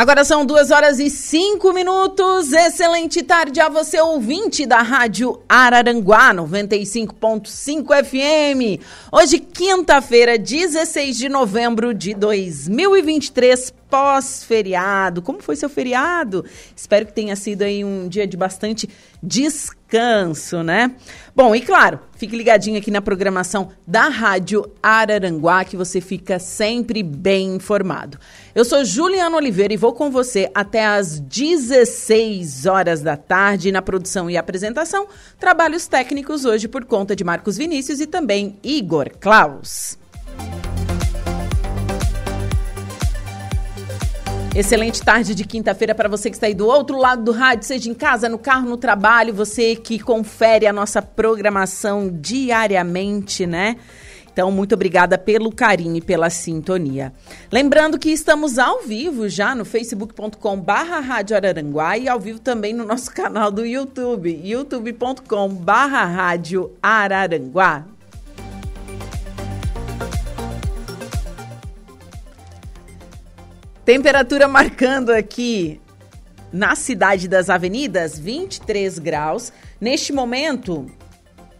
Agora são duas horas e cinco minutos. Excelente tarde a você, ouvinte da Rádio Araranguá 95.5 FM. Hoje, quinta-feira, 16 de novembro de 2023, pós-feriado. Como foi seu feriado? Espero que tenha sido aí um dia de bastante descanso, né? Bom, e claro, fique ligadinho aqui na programação da Rádio Araranguá, que você fica sempre bem informado. Eu sou Juliana Oliveira e vou com você até às 16 horas da tarde na produção e apresentação. Trabalhos técnicos hoje por conta de Marcos Vinícius e também Igor Klaus. Excelente tarde de quinta-feira para você que está aí do outro lado do rádio, seja em casa, no carro, no trabalho, você que confere a nossa programação diariamente, né? Então, muito obrigada pelo carinho e pela sintonia. Lembrando que estamos ao vivo já no facebook.com barra Rádio Araranguá e ao vivo também no nosso canal do YouTube, youtube.com barra Rádio Araranguá. Temperatura marcando aqui na cidade das avenidas 23 graus. Neste momento,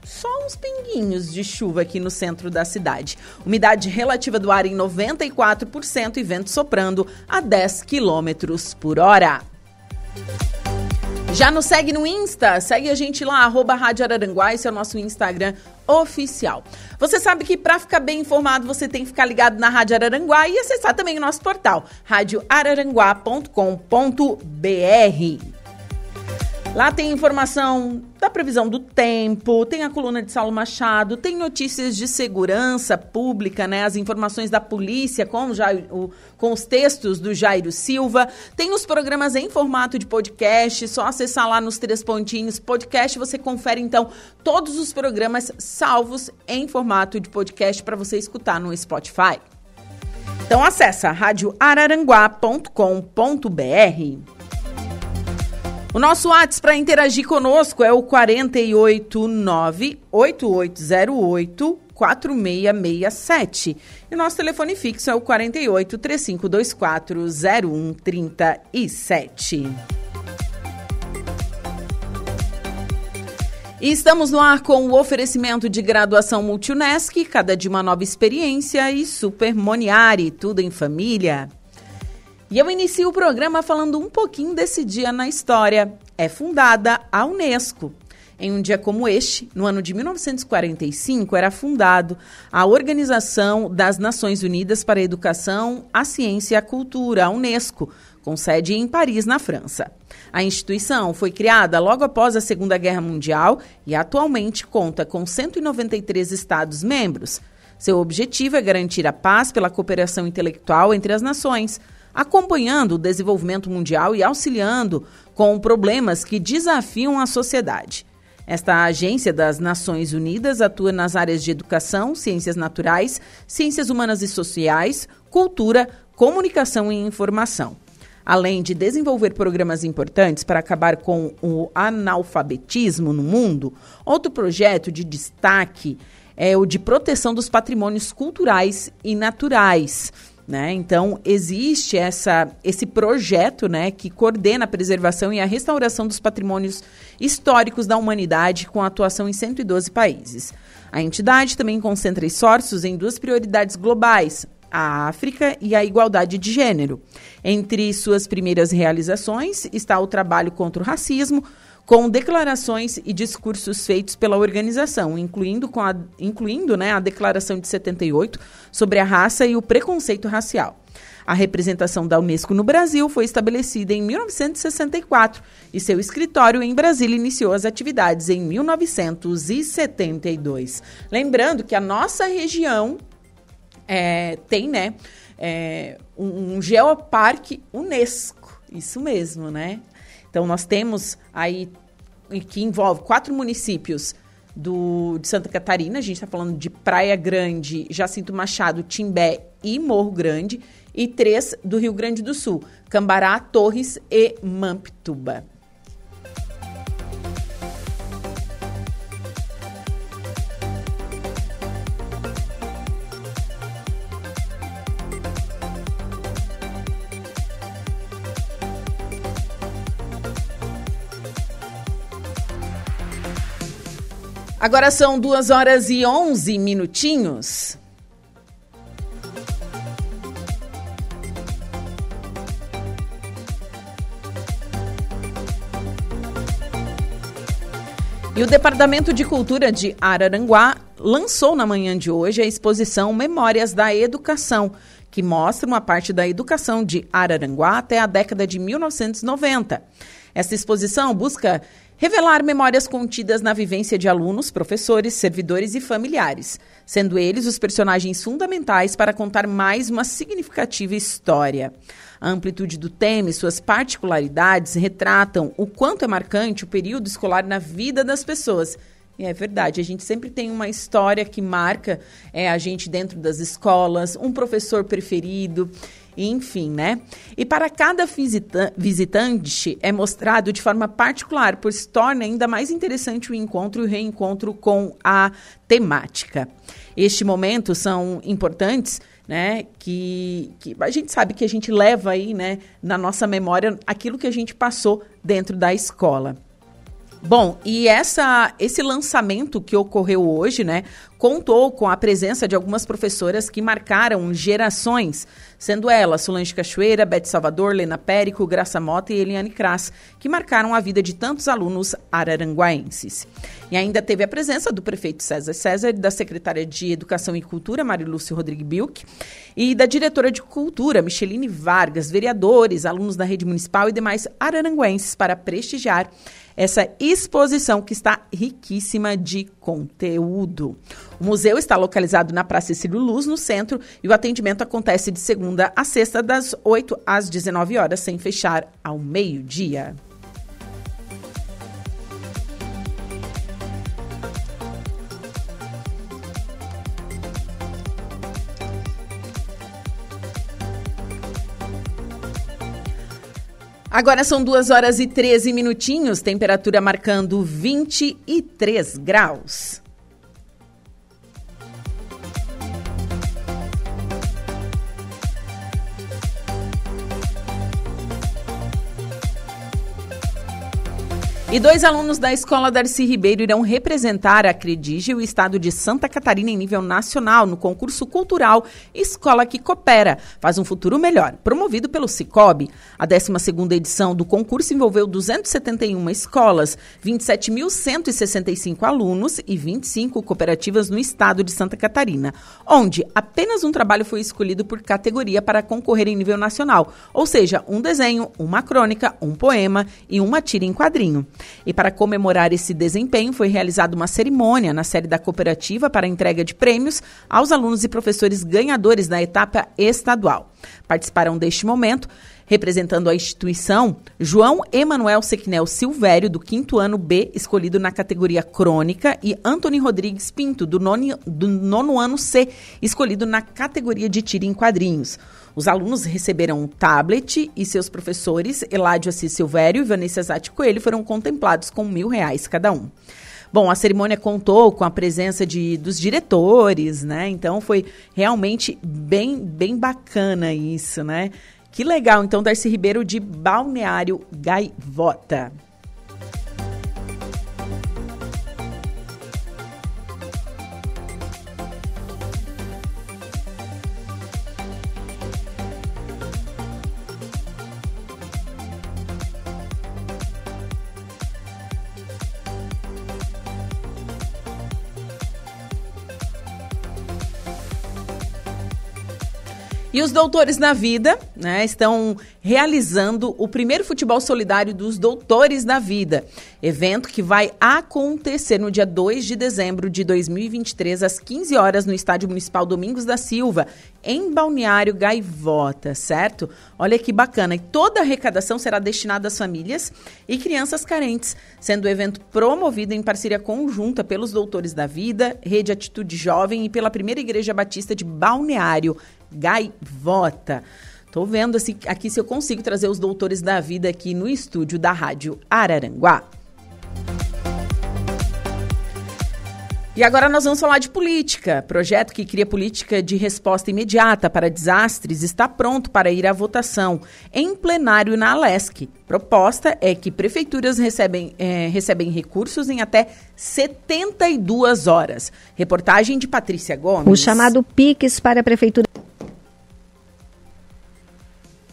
só uns pinguinhos de chuva aqui no centro da cidade. Umidade relativa do ar em 94% e vento soprando a 10 quilômetros por hora. Já nos segue no Insta, segue a gente lá, arroba Rádio Araranguá, esse é o nosso Instagram oficial. Você sabe que para ficar bem informado, você tem que ficar ligado na Rádio Araranguá e acessar também o nosso portal, radioararanguá.com.br. Lá tem informação da previsão do tempo, tem a coluna de Saulo Machado, tem notícias de segurança pública, né? As informações da polícia com, Jair, o, com os textos do Jairo Silva. Tem os programas em formato de podcast, só acessar lá nos três pontinhos podcast, você confere então todos os programas salvos em formato de podcast para você escutar no Spotify. Então acessa radioararanguá.com.br. O nosso WhatsApp para interagir conosco é o 489-8808 4667. E nosso telefone fixo é o 48 3524 0137. E estamos no ar com o oferecimento de graduação Multunesc, cada dia uma nova experiência e Super Moniari, tudo em família. E eu inicio o programa falando um pouquinho desse dia na história. É fundada a Unesco. Em um dia como este, no ano de 1945, era fundado a Organização das Nações Unidas para a Educação, a Ciência e a Cultura, a Unesco, com sede em Paris, na França. A instituição foi criada logo após a Segunda Guerra Mundial e atualmente conta com 193 Estados-membros. Seu objetivo é garantir a paz pela cooperação intelectual entre as nações acompanhando o desenvolvimento mundial e auxiliando com problemas que desafiam a sociedade. Esta agência das Nações Unidas atua nas áreas de educação, ciências naturais, ciências humanas e sociais, cultura, comunicação e informação. Além de desenvolver programas importantes para acabar com o analfabetismo no mundo, outro projeto de destaque é o de proteção dos patrimônios culturais e naturais né? Então, existe essa, esse projeto né, que coordena a preservação e a restauração dos patrimônios históricos da humanidade, com atuação em 112 países. A entidade também concentra esforços em duas prioridades globais: a África e a igualdade de gênero. Entre suas primeiras realizações está o trabalho contra o racismo, com declarações e discursos feitos pela organização, incluindo, com a, incluindo né, a Declaração de 78 sobre a raça e o preconceito racial. A representação da Unesco no Brasil foi estabelecida em 1964 e seu escritório em Brasília iniciou as atividades em 1972. Lembrando que a nossa região é, tem né, é, um, um geoparque Unesco, isso mesmo, né? Então, nós temos aí, que envolve quatro municípios do, de Santa Catarina. A gente está falando de Praia Grande, Jacinto Machado, Timbé e Morro Grande. E três do Rio Grande do Sul, Cambará, Torres e Mamptuba. Agora são duas horas e onze minutinhos. E o Departamento de Cultura de Araranguá lançou na manhã de hoje a exposição Memórias da Educação, que mostra uma parte da educação de Araranguá até a década de 1990. Essa exposição busca revelar memórias contidas na vivência de alunos, professores, servidores e familiares, sendo eles os personagens fundamentais para contar mais uma significativa história. A amplitude do tema e suas particularidades retratam o quanto é marcante o período escolar na vida das pessoas. E é verdade, a gente sempre tem uma história que marca é, a gente dentro das escolas, um professor preferido enfim, né? E para cada visita visitante é mostrado de forma particular, pois se torna ainda mais interessante o encontro e o reencontro com a temática. Este momento são importantes né? Que, que, a gente sabe que a gente leva aí, né, na nossa memória aquilo que a gente passou dentro da escola. Bom, e essa, esse lançamento que ocorreu hoje, né, contou com a presença de algumas professoras que marcaram gerações, sendo elas Solange Cachoeira, Beth Salvador, Lena Périco, Graça Mota e Eliane Kras, que marcaram a vida de tantos alunos araranguaenses. E ainda teve a presença do prefeito César César, da secretária de Educação e Cultura, Marilúcio Rodrigues Bilk, e da diretora de Cultura, Micheline Vargas, vereadores, alunos da rede municipal e demais araranguenses para prestigiar essa exposição que está riquíssima de conteúdo. O museu está localizado na Praça Cílio Luz, no centro, e o atendimento acontece de segunda a sexta, das 8 às 19 horas, sem fechar ao meio-dia. Agora são 2 horas e 13 minutinhos, temperatura marcando 23 graus. E dois alunos da Escola Darcy Ribeiro irão representar a Credige e o estado de Santa Catarina em nível nacional no concurso cultural Escola que Coopera, faz um futuro melhor, promovido pelo Cicobi. A 12ª edição do concurso envolveu 271 escolas, 27.165 alunos e 25 cooperativas no estado de Santa Catarina, onde apenas um trabalho foi escolhido por categoria para concorrer em nível nacional, ou seja, um desenho, uma crônica, um poema e uma tira em quadrinho. E para comemorar esse desempenho, foi realizada uma cerimônia na sede da cooperativa para entrega de prêmios aos alunos e professores ganhadores da etapa estadual. Participaram deste momento Representando a instituição, João Emanuel Sequinel Silvério, do quinto ano B, escolhido na categoria crônica, e Antony Rodrigues Pinto, do nono, do nono ano C, escolhido na categoria de tiro em quadrinhos. Os alunos receberam um tablet e seus professores, Eládio Assis Silvério e Vanessa Zatti Coelho, foram contemplados com mil reais cada um. Bom, a cerimônia contou com a presença de, dos diretores, né? Então foi realmente bem, bem bacana isso, né? Que legal, então, Darcy Ribeiro de Balneário Gaivota. E os Doutores na Vida né, estão realizando o primeiro futebol solidário dos Doutores da Vida. Evento que vai acontecer no dia 2 de dezembro de 2023, às 15 horas, no Estádio Municipal Domingos da Silva, em Balneário Gaivota, certo? Olha que bacana. E toda a arrecadação será destinada às famílias e crianças carentes, sendo o evento promovido em parceria conjunta pelos Doutores da Vida, Rede Atitude Jovem e pela Primeira Igreja Batista de Balneário Gaivota. Tô vendo assim, aqui se eu consigo trazer os doutores da vida aqui no estúdio da Rádio Araranguá. E agora nós vamos falar de política. Projeto que cria política de resposta imediata para desastres está pronto para ir à votação em plenário na Alesc. Proposta é que prefeituras recebem, é, recebem recursos em até 72 horas. Reportagem de Patrícia Gomes. O chamado PIX para a prefeitura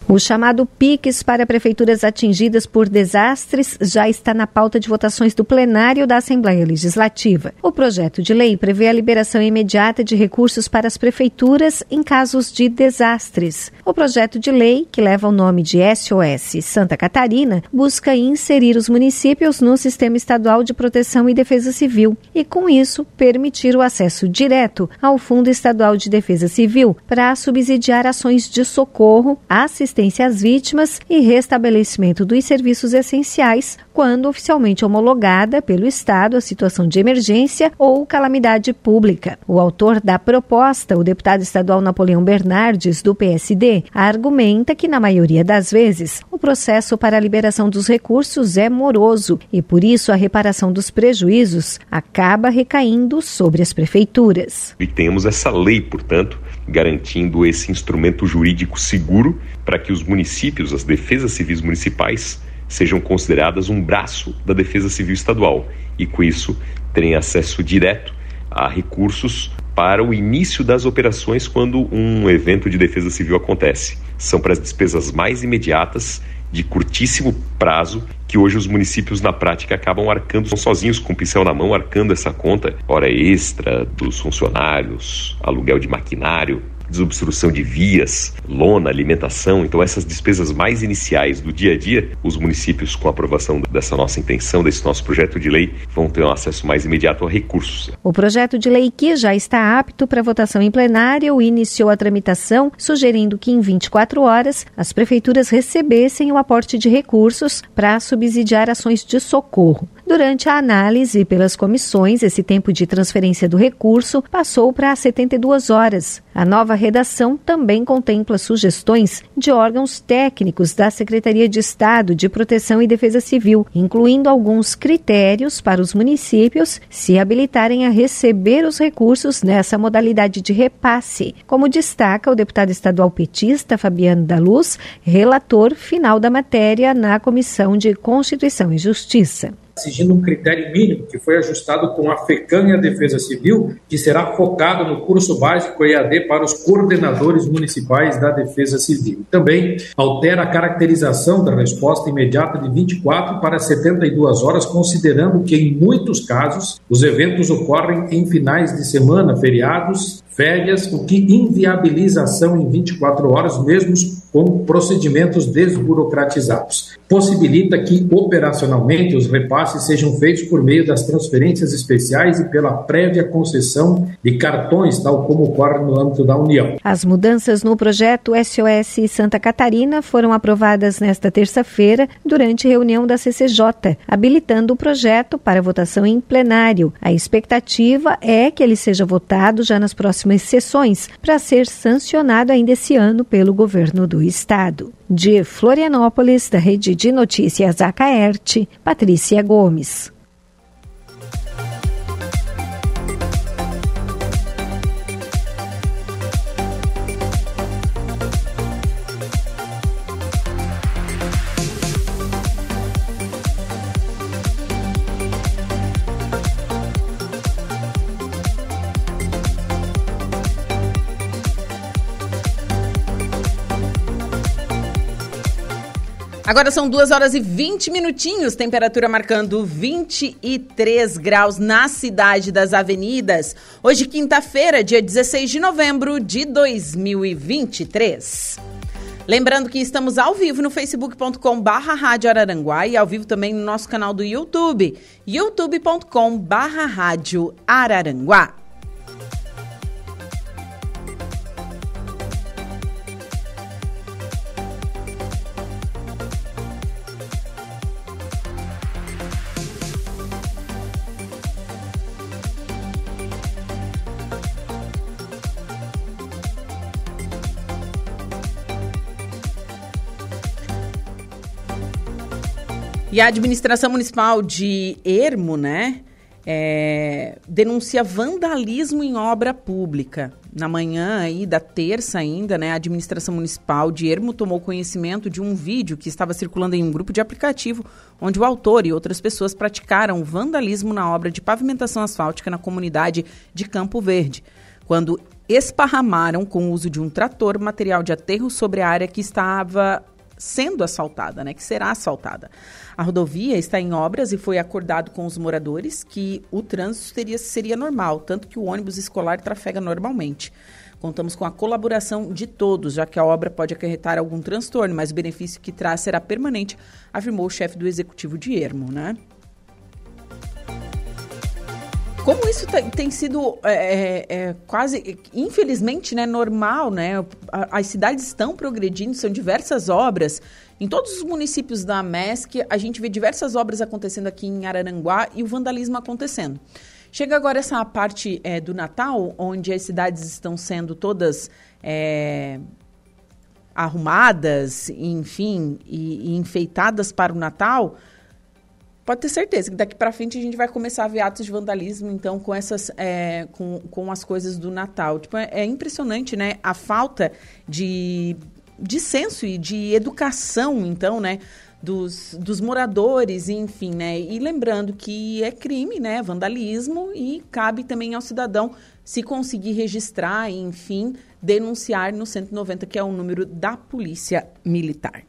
o chamado PIX para prefeituras atingidas por desastres já está na pauta de votações do plenário da Assembleia Legislativa. O projeto de lei prevê a liberação imediata de recursos para as prefeituras em casos de desastres. O projeto de lei, que leva o nome de SOS Santa Catarina, busca inserir os municípios no Sistema Estadual de Proteção e Defesa Civil e, com isso, permitir o acesso direto ao Fundo Estadual de Defesa Civil para subsidiar ações de socorro, assistência assistência às vítimas e restabelecimento dos serviços essenciais, quando oficialmente homologada pelo Estado a situação de emergência ou calamidade pública. O autor da proposta, o deputado estadual Napoleão Bernardes, do PSD, argumenta que, na maioria das vezes, o processo para a liberação dos recursos é moroso e, por isso, a reparação dos prejuízos acaba recaindo sobre as prefeituras. E temos essa lei, portanto, garantindo esse instrumento jurídico seguro para que os municípios, as defesas civis municipais, sejam consideradas um braço da Defesa Civil Estadual e, com isso, terem acesso direto a recursos para o início das operações quando um evento de defesa civil acontece. São para as despesas mais imediatas, de curtíssimo prazo, que hoje os municípios na prática acabam arcando sozinhos com o pincel na mão, arcando essa conta, hora extra dos funcionários, aluguel de maquinário, desobstrução de vias, lona, alimentação. Então, essas despesas mais iniciais do dia a dia, os municípios, com a aprovação dessa nossa intenção, desse nosso projeto de lei, vão ter um acesso mais imediato a recursos. O projeto de lei que já está apto para votação em plenário iniciou a tramitação, sugerindo que em 24 horas as prefeituras recebessem o aporte de recursos para subsidiar ações de socorro. Durante a análise pelas comissões, esse tempo de transferência do recurso passou para 72 horas. A nova redação também contempla sugestões de órgãos técnicos da Secretaria de Estado de Proteção e Defesa Civil, incluindo alguns critérios para os municípios se habilitarem a receber os recursos nessa modalidade de repasse, como destaca o deputado estadual petista Fabiano da Luz, relator final da matéria na Comissão de Constituição e Justiça exigindo um critério mínimo que foi ajustado com a FECAM e a Defesa Civil, que será focado no curso básico EAD para os coordenadores municipais da Defesa Civil. Também altera a caracterização da resposta imediata de 24 para 72 horas, considerando que em muitos casos os eventos ocorrem em finais de semana, feriados, férias, o que inviabiliza ação em 24 horas, mesmo com procedimentos desburocratizados. Possibilita que, operacionalmente, os repasses sejam feitos por meio das transferências especiais e pela prévia concessão de cartões, tal como ocorre no âmbito da União. As mudanças no projeto SOS Santa Catarina foram aprovadas nesta terça-feira durante reunião da CCJ, habilitando o projeto para votação em plenário. A expectativa é que ele seja votado já nas próximas sessões, para ser sancionado ainda esse ano pelo governo do Estado. De Florianópolis, da Rede de Notícias Acaerte, Patrícia Gomes. Agora são 2 horas e 20 minutinhos, temperatura marcando 23 graus na cidade das avenidas. Hoje, quinta-feira, dia 16 de novembro de 2023. Lembrando que estamos ao vivo no facebook.com barra Rádio Araranguá e ao vivo também no nosso canal do YouTube, youtube.com barra Rádio Araranguá. E a administração municipal de Ermo, né, é, denuncia vandalismo em obra pública. Na manhã aí da terça ainda, né, a administração municipal de Ermo tomou conhecimento de um vídeo que estava circulando em um grupo de aplicativo, onde o autor e outras pessoas praticaram vandalismo na obra de pavimentação asfáltica na comunidade de Campo Verde, quando esparramaram com o uso de um trator material de aterro sobre a área que estava sendo asfaltada, né, que será asfaltada. A rodovia está em obras e foi acordado com os moradores que o trânsito teria, seria normal, tanto que o ônibus escolar trafega normalmente. Contamos com a colaboração de todos, já que a obra pode acarretar algum transtorno, mas o benefício que traz será permanente, afirmou o chefe do executivo de Ermo, né? Como isso tem sido é, é, é, quase, infelizmente, né, normal, né? As cidades estão progredindo, são diversas obras. Em todos os municípios da MESC, a gente vê diversas obras acontecendo aqui em Araranguá e o vandalismo acontecendo. Chega agora essa parte é, do Natal, onde as cidades estão sendo todas é, arrumadas, enfim, e, e enfeitadas para o Natal pode ter certeza que daqui para frente a gente vai começar a ver atos de vandalismo, então, com essas, é, com, com as coisas do Natal. Tipo, é, é, impressionante, né? A falta de, de senso e de educação, então, né? Dos, dos moradores, enfim, né? E lembrando que é crime, né? Vandalismo e cabe também ao cidadão se conseguir registrar, enfim, denunciar no 190, que é o número da Polícia Militar.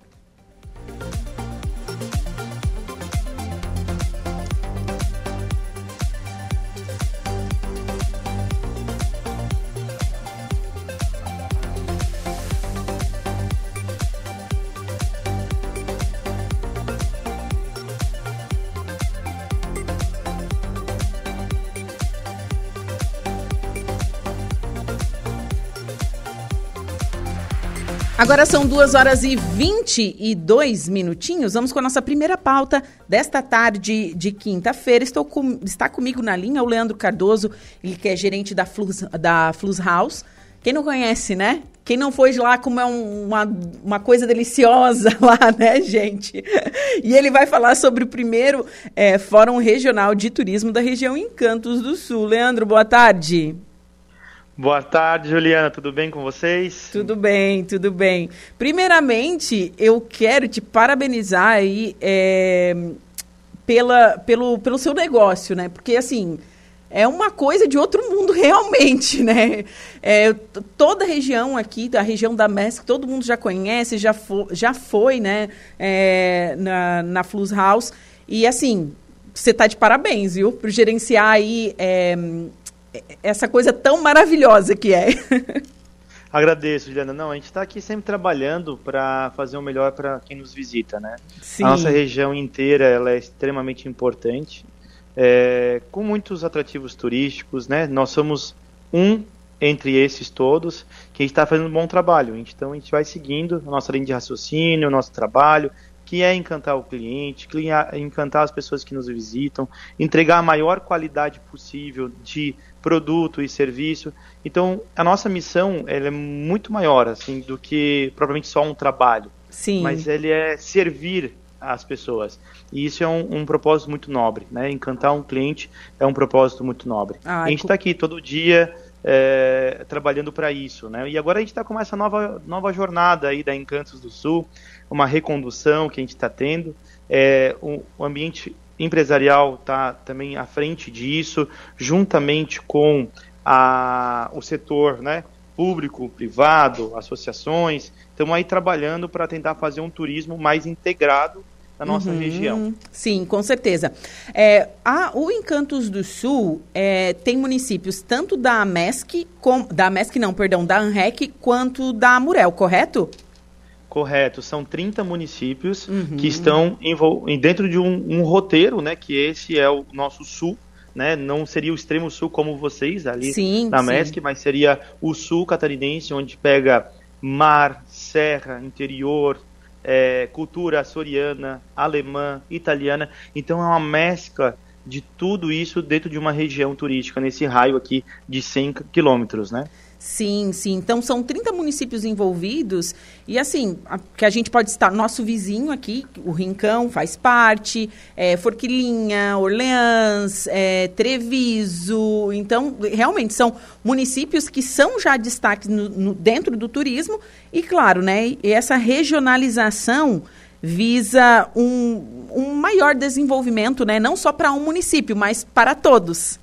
Agora são duas horas e 22 minutinhos. Vamos com a nossa primeira pauta desta tarde de quinta-feira. Com, está comigo na linha o Leandro Cardoso, ele que é gerente da Flus, da Flus House. Quem não conhece, né? Quem não foi lá comer uma, uma coisa deliciosa lá, né, gente? E ele vai falar sobre o primeiro é, Fórum Regional de Turismo da região Encantos do Sul. Leandro, boa tarde. Boa tarde, Juliana. Tudo bem com vocês? Tudo bem, tudo bem. Primeiramente, eu quero te parabenizar aí é, pela, pelo, pelo seu negócio, né? Porque, assim, é uma coisa de outro mundo realmente, né? É, toda a região aqui, a região da MESC, todo mundo já conhece, já, for, já foi, né? É, na, na Flus House. E, assim, você está de parabéns, viu? Por gerenciar aí é, essa coisa tão maravilhosa que é. Agradeço, Juliana. Não, a gente está aqui sempre trabalhando para fazer o melhor para quem nos visita, né? Sim. A nossa região inteira ela é extremamente importante, é, com muitos atrativos turísticos, né? Nós somos um entre esses todos que está fazendo um bom trabalho. Então a gente vai seguindo a nossa linha de raciocínio, o nosso trabalho, que é encantar o cliente, encantar as pessoas que nos visitam, entregar a maior qualidade possível de produto e serviço. Então, a nossa missão ela é muito maior assim do que propriamente só um trabalho. Sim. Mas ele é servir as pessoas. E isso é um, um propósito muito nobre, né? Encantar um cliente é um propósito muito nobre. Ah, a gente está aqui todo dia é, trabalhando para isso, né? E agora a gente está com essa nova, nova jornada aí da Encantos do Sul, uma recondução que a gente está tendo. É, um, um ambiente empresarial está também à frente disso, juntamente com a, o setor né, público, privado, associações, estamos aí trabalhando para tentar fazer um turismo mais integrado na nossa uhum, região. Sim, com certeza. É, a, o Encantos do Sul é, tem municípios tanto da MESC, com, da MESC não, perdão, da ANREC, quanto da Murel, correto? Correto, são 30 municípios uhum. que estão dentro de um, um, roteiro, né? Que esse é o nosso sul, né? Não seria o extremo sul como vocês ali sim, na MESC, sim. mas seria o sul catarinense, onde pega mar, serra, interior, é, cultura açoriana, alemã, italiana. Então é uma mescla de tudo isso dentro de uma região turística, nesse raio aqui de 100 quilômetros, né? Sim, sim. Então são 30 municípios envolvidos e assim, a, que a gente pode estar, nosso vizinho aqui, o Rincão faz parte, é, Forquilinha, Orleans, é, Treviso. Então, realmente são municípios que são já destaques no, no, dentro do turismo e, claro, né, e essa regionalização visa um, um maior desenvolvimento, né, não só para um município, mas para todos.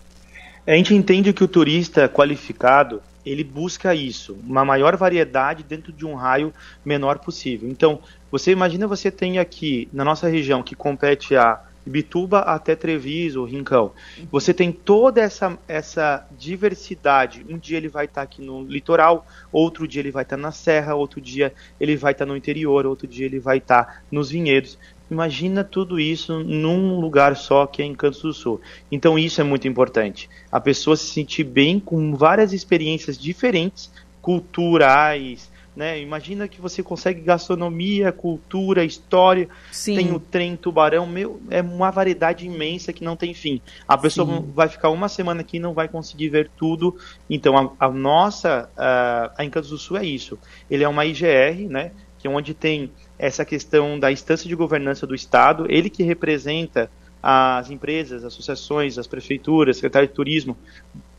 A gente entende que o turista qualificado ele busca isso, uma maior variedade dentro de um raio menor possível. Então, você imagina você tem aqui na nossa região que compete a Bituba até Treviso, Rincão. Você tem toda essa, essa diversidade. Um dia ele vai estar aqui no litoral, outro dia ele vai estar na serra, outro dia ele vai estar no interior, outro dia ele vai estar nos vinhedos. Imagina tudo isso num lugar só que é em Cantos do Sul. Então isso é muito importante. A pessoa se sentir bem com várias experiências diferentes, culturais, né? Imagina que você consegue gastronomia, cultura, história, Sim. tem o trem, tubarão, meu, é uma variedade imensa que não tem fim. A pessoa Sim. vai ficar uma semana aqui e não vai conseguir ver tudo. Então a, a nossa, a, a Encantos do Sul é isso. Ele é uma IGR, né? Que é onde tem essa questão da instância de governança do Estado, ele que representa as empresas, associações, as prefeituras, secretário de turismo,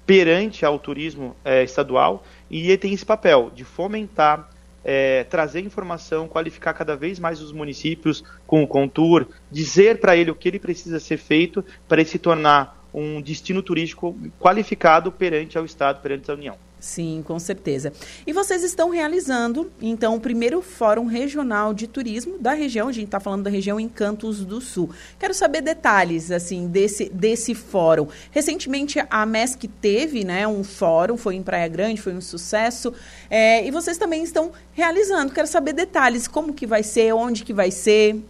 perante ao turismo é, estadual, e ele tem esse papel de fomentar, é, trazer informação, qualificar cada vez mais os municípios com o Contour, dizer para ele o que ele precisa ser feito para ele se tornar um destino turístico qualificado perante ao Estado, perante a União. Sim, com certeza. E vocês estão realizando, então, o primeiro Fórum Regional de Turismo da região, a gente está falando da região Encantos do Sul. Quero saber detalhes, assim, desse, desse fórum. Recentemente, a MESC teve, né, um fórum, foi em Praia Grande, foi um sucesso, é, e vocês também estão realizando. Quero saber detalhes, como que vai ser, onde que vai ser.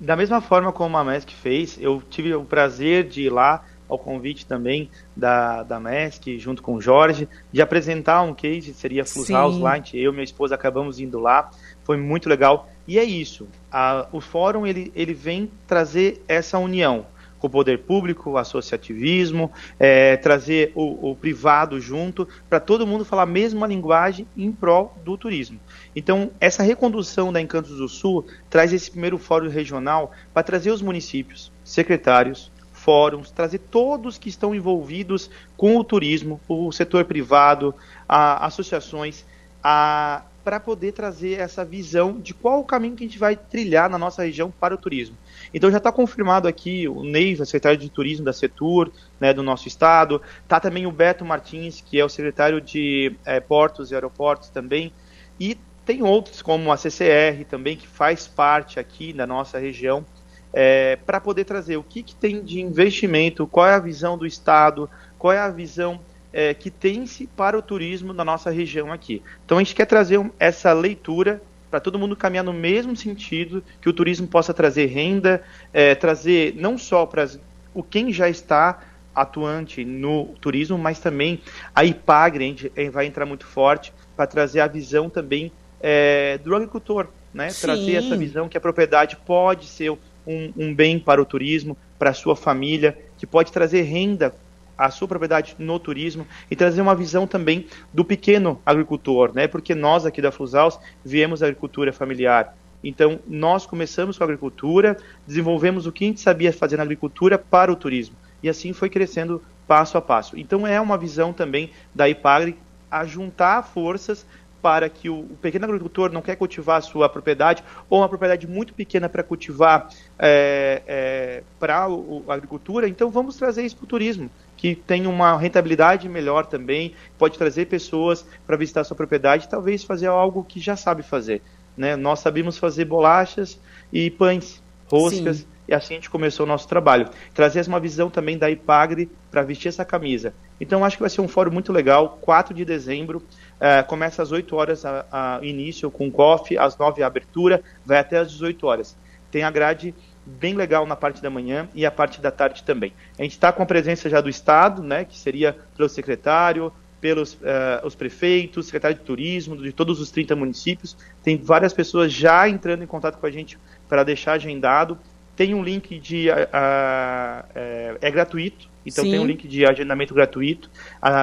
Da mesma forma como a MESC fez, eu tive o prazer de ir lá, ao convite também da, da MESC, junto com o Jorge, de apresentar um case, seria Flus House Light. Eu e minha esposa acabamos indo lá, foi muito legal. E é isso, a, o fórum ele, ele vem trazer essa união com o poder público, o associativismo, é, trazer o, o, privado junto, para todo mundo falar a mesma linguagem em prol do turismo. Então, essa recondução da Encantos do Sul traz esse primeiro fórum regional para trazer os municípios, secretários, fóruns, trazer todos que estão envolvidos com o turismo, o setor privado, a, associações, para poder trazer essa visão de qual o caminho que a gente vai trilhar na nossa região para o turismo. Então já está confirmado aqui o Neiva, secretário de Turismo da Setur, né, do nosso estado. Está também o Beto Martins, que é o secretário de é, Portos e Aeroportos também. E tem outros, como a CCR também, que faz parte aqui da nossa região é, para poder trazer o que, que, tem de investimento, qual é a visão do Estado, qual é a visão é, que tem-se para o turismo na nossa região aqui. Então a gente quer trazer um, essa leitura para todo mundo caminhar no mesmo sentido, que o turismo possa trazer renda, é, trazer não só para o quem já está atuante no turismo, mas também a IPAGRE, a gente vai entrar muito forte para trazer a visão também é, do agricultor, né? Trazer essa visão que a propriedade pode ser um, um bem para o turismo, para a sua família, que pode trazer renda à sua propriedade no turismo e trazer uma visão também do pequeno agricultor, né? Porque nós aqui da Flusaus viemos da agricultura familiar. Então, nós começamos com a agricultura, desenvolvemos o que a gente sabia fazer na agricultura para o turismo. E assim foi crescendo passo a passo. Então, é uma visão também da IPAGRE a juntar forças para que o, o, pequeno agricultor não quer cultivar a sua propriedade ou uma propriedade muito pequena para cultivar é, é, para a agricultura, então vamos trazer isso para o turismo, que tem uma rentabilidade melhor também, pode trazer pessoas para visitar a sua propriedade, talvez fazer algo que já sabe fazer. Né? Nós sabemos fazer bolachas e pães, roscas, Sim. E assim a gente começou o nosso trabalho. Trazer uma visão também da IPAGRE para vestir essa camisa. Então acho que vai ser um fórum muito legal, 4 de dezembro, é, começa às 8 horas a início com coffee, às 9 a abertura, vai até às 18 horas. Tem a grade bem legal na parte da manhã e a parte da tarde também. A gente está com a presença já do Estado, né, que seria pelo secretário, pelos uh, os prefeitos, secretário de turismo, de todos os 30 municípios. Tem várias pessoas já entrando em contato com a gente para deixar agendado. Tem um link de. Uh, uh, é, é, gratuito, então Sim. tem um link de agendamento gratuito.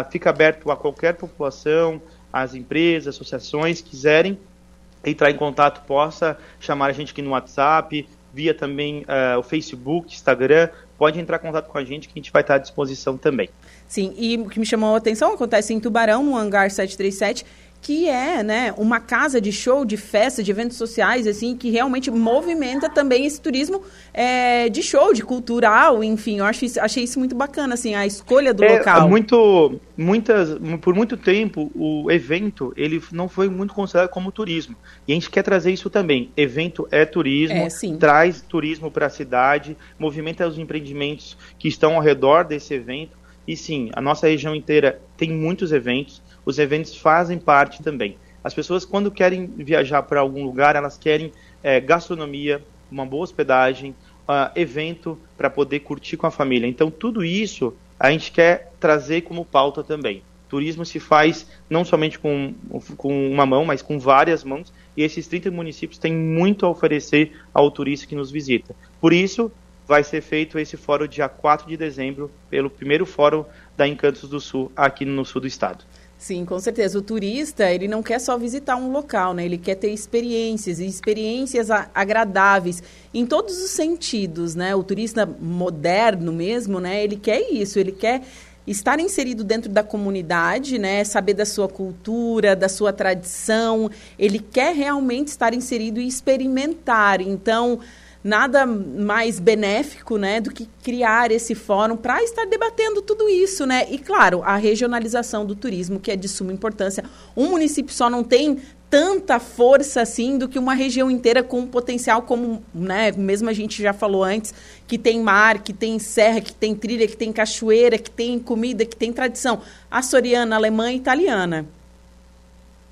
fica aberto a qualquer população, as empresas, associações quiserem entrar em contato, possa chamar a gente aqui no WhatsApp, via também uh, o Facebook, Instagram, pode entrar em contato com a gente que a gente vai estar à disposição também. Sim, e o que me chamou a atenção acontece em Tubarão, no hangar 737, que é, né, uma casa de show, de festa, de eventos sociais, assim, que realmente movimenta também esse turismo é, de show, de cultural, enfim, eu acho isso, achei isso muito bacana, assim, a escolha do é, local. Muito, muitas, por muito tempo, o evento, ele não foi muito considerado como turismo, e a gente quer trazer isso também, evento é turismo, é, traz turismo para a cidade, movimenta os empreendimentos que estão ao redor desse evento, e sim, a nossa região inteira tem muitos eventos, os eventos fazem parte também. As pessoas, quando querem viajar para algum lugar, elas querem é, gastronomia, uma boa hospedagem, uh, evento para poder curtir com a família. Então, tudo isso a gente quer trazer como pauta também. Turismo se faz não somente com, com uma mão, mas com várias mãos, e esses 30 municípios têm muito a oferecer ao turista que nos visita. Por isso, vai ser feito esse fórum dia 4 de dezembro, pelo primeiro fórum da Encantos do Sul, aqui no sul do estado. Sim, com certeza. O turista, ele não quer só visitar um local, né? Ele quer ter experiências, e experiências agradáveis em todos os sentidos, né? O turista moderno mesmo, né? Ele quer isso, ele quer estar inserido dentro da comunidade, né? Saber da sua cultura, da sua tradição. Ele quer realmente estar inserido e experimentar. Então, nada mais benéfico, né, do que criar esse fórum para estar debatendo tudo isso, né? E claro, a regionalização do turismo, que é de suma importância. Um município só não tem tanta força assim do que uma região inteira com um potencial como, né, mesmo a gente já falou antes, que tem mar, que tem serra, que tem trilha, que tem cachoeira, que tem comida, que tem tradição açoriana, alemã e italiana.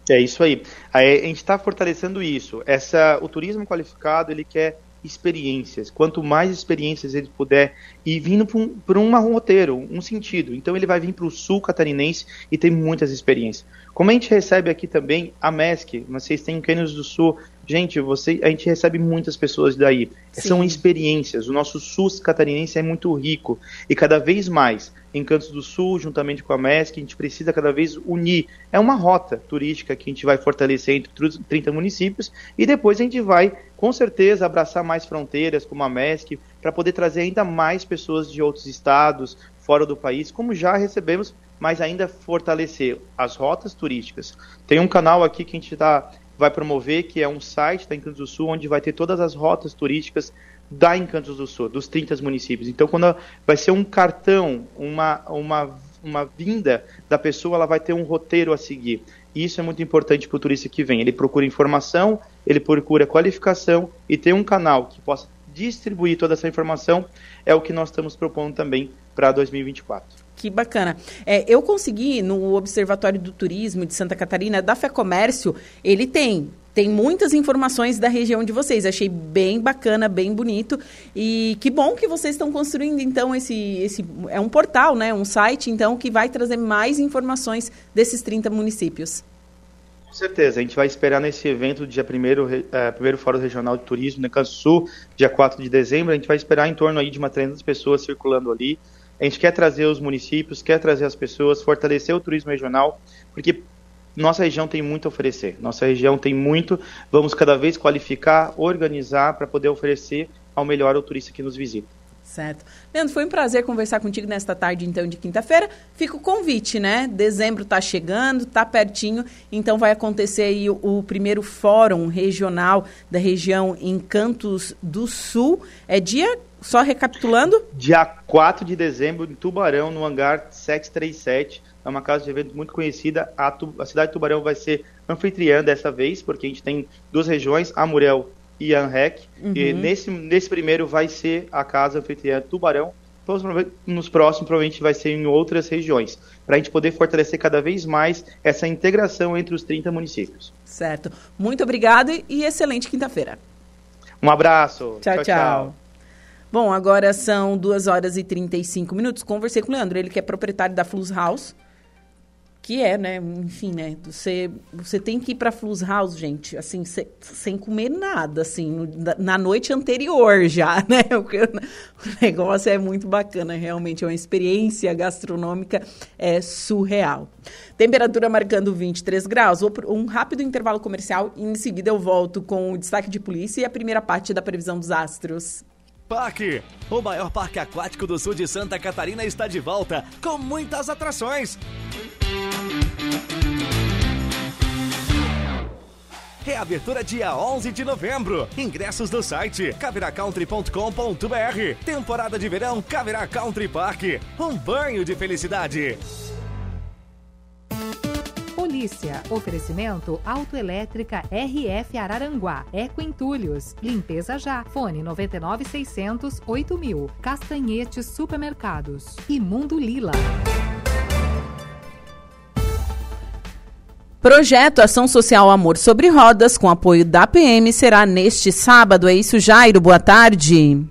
É isso aí. A gente está fortalecendo isso. Essa, o turismo qualificado ele quer experiências. Quanto mais experiências ele puder ir vindo por um, um roteiro, um sentido. Então ele vai vir para o sul catarinense e tem muitas experiências. Como a gente recebe aqui também a MESC, vocês têm Cânions do Sul, gente, você, a gente recebe muitas pessoas daí. Sim. São experiências. O nosso SUS catarinense é muito rico e cada vez mais em Cantos do Sul, juntamente com a MESC, a gente precisa cada vez unir. É uma rota turística que a gente vai fortalecer entre 30 municípios e depois a gente vai, com certeza, abraçar mais fronteiras, como a MESC, para poder trazer ainda mais pessoas de outros estados, fora do país, como já recebemos, mas ainda fortalecer as rotas turísticas. Tem um canal aqui que a gente tá, vai promover, que é um site da Encantos do Sul, onde vai ter todas as rotas turísticas da Encantos do Sul, dos 30 municípios. Então, quando vai ser um cartão, uma, uma, uma vinda da pessoa, ela vai ter um roteiro a seguir. E isso é muito importante para o turista que vem. Ele procura informação, ele procura qualificação e ter um canal que possa distribuir toda essa informação é o que nós estamos propondo também para 2024. Que bacana. É, eu consegui, no Observatório do Turismo de Santa Catarina, da Fé Comércio, ele tem tem muitas informações da região de vocês. Achei bem bacana, bem bonito. E que bom que vocês estão construindo, então, esse, esse. É um portal, né? Um site, então, que vai trazer mais informações desses 30 municípios. Com certeza. A gente vai esperar nesse evento, dia 1 é, primeiro Fórum Regional de Turismo, no Sul, dia 4 de dezembro. A gente vai esperar em torno aí de uma 300 pessoas circulando ali. A gente quer trazer os municípios, quer trazer as pessoas, fortalecer o turismo regional, porque nossa região tem muito a oferecer. Nossa região tem muito. Vamos cada vez qualificar, organizar para poder oferecer ao melhor ao turista que nos visita. Certo. Leandro, foi um prazer conversar contigo nesta tarde, então, de quinta-feira. Fica o convite, né? Dezembro está chegando, está pertinho, então vai acontecer aí o, o, primeiro fórum regional da região em Cantos do Sul. É dia, só recapitulando? Dia 4 de dezembro, em Tubarão, no hangar 737. É uma casa de evento muito conhecida. A, tu, a cidade de Tubarão vai ser anfitriã dessa vez, porque a gente tem duas regiões, Amurel e Anrec. Uhum. E nesse, nesse primeiro vai ser a casa anfitriã Tubarão. Nos próximos, provavelmente, vai ser em outras regiões, para a gente poder fortalecer cada vez mais essa integração entre os 30 municípios. Certo. Muito obrigado e excelente quinta-feira. Um abraço. Tchau, tchau, tchau. Bom, agora são 2 horas e 35 minutos. Conversei com o Leandro, ele que é proprietário da Flus House que é, né, enfim, né, você, você tem que ir para Flus House, gente, assim, cê, sem comer nada, assim, no, na noite anterior já, né, o, o, negócio é muito bacana, realmente, é uma experiência gastronômica é surreal. Temperatura marcando 23 graus, um rápido intervalo comercial e em seguida eu volto com o destaque de polícia e a primeira parte da previsão dos astros. Parque. O maior parque aquático do sul de Santa Catarina está de volta, com muitas atrações. Reabertura dia 11 de novembro. Ingressos no site caviracountry.com.br. Temporada de verão Cavirá Country Park. Um banho de felicidade. Polícia. Oferecimento Autoelétrica RF Araranguá. Eco Entulhos. Limpeza já. Fone 99600 8000. Castanhetes Supermercados. E Mundo Lila. Projeto Ação Social Amor sobre Rodas, com apoio da PM, será neste sábado. É isso, Jairo? Boa tarde.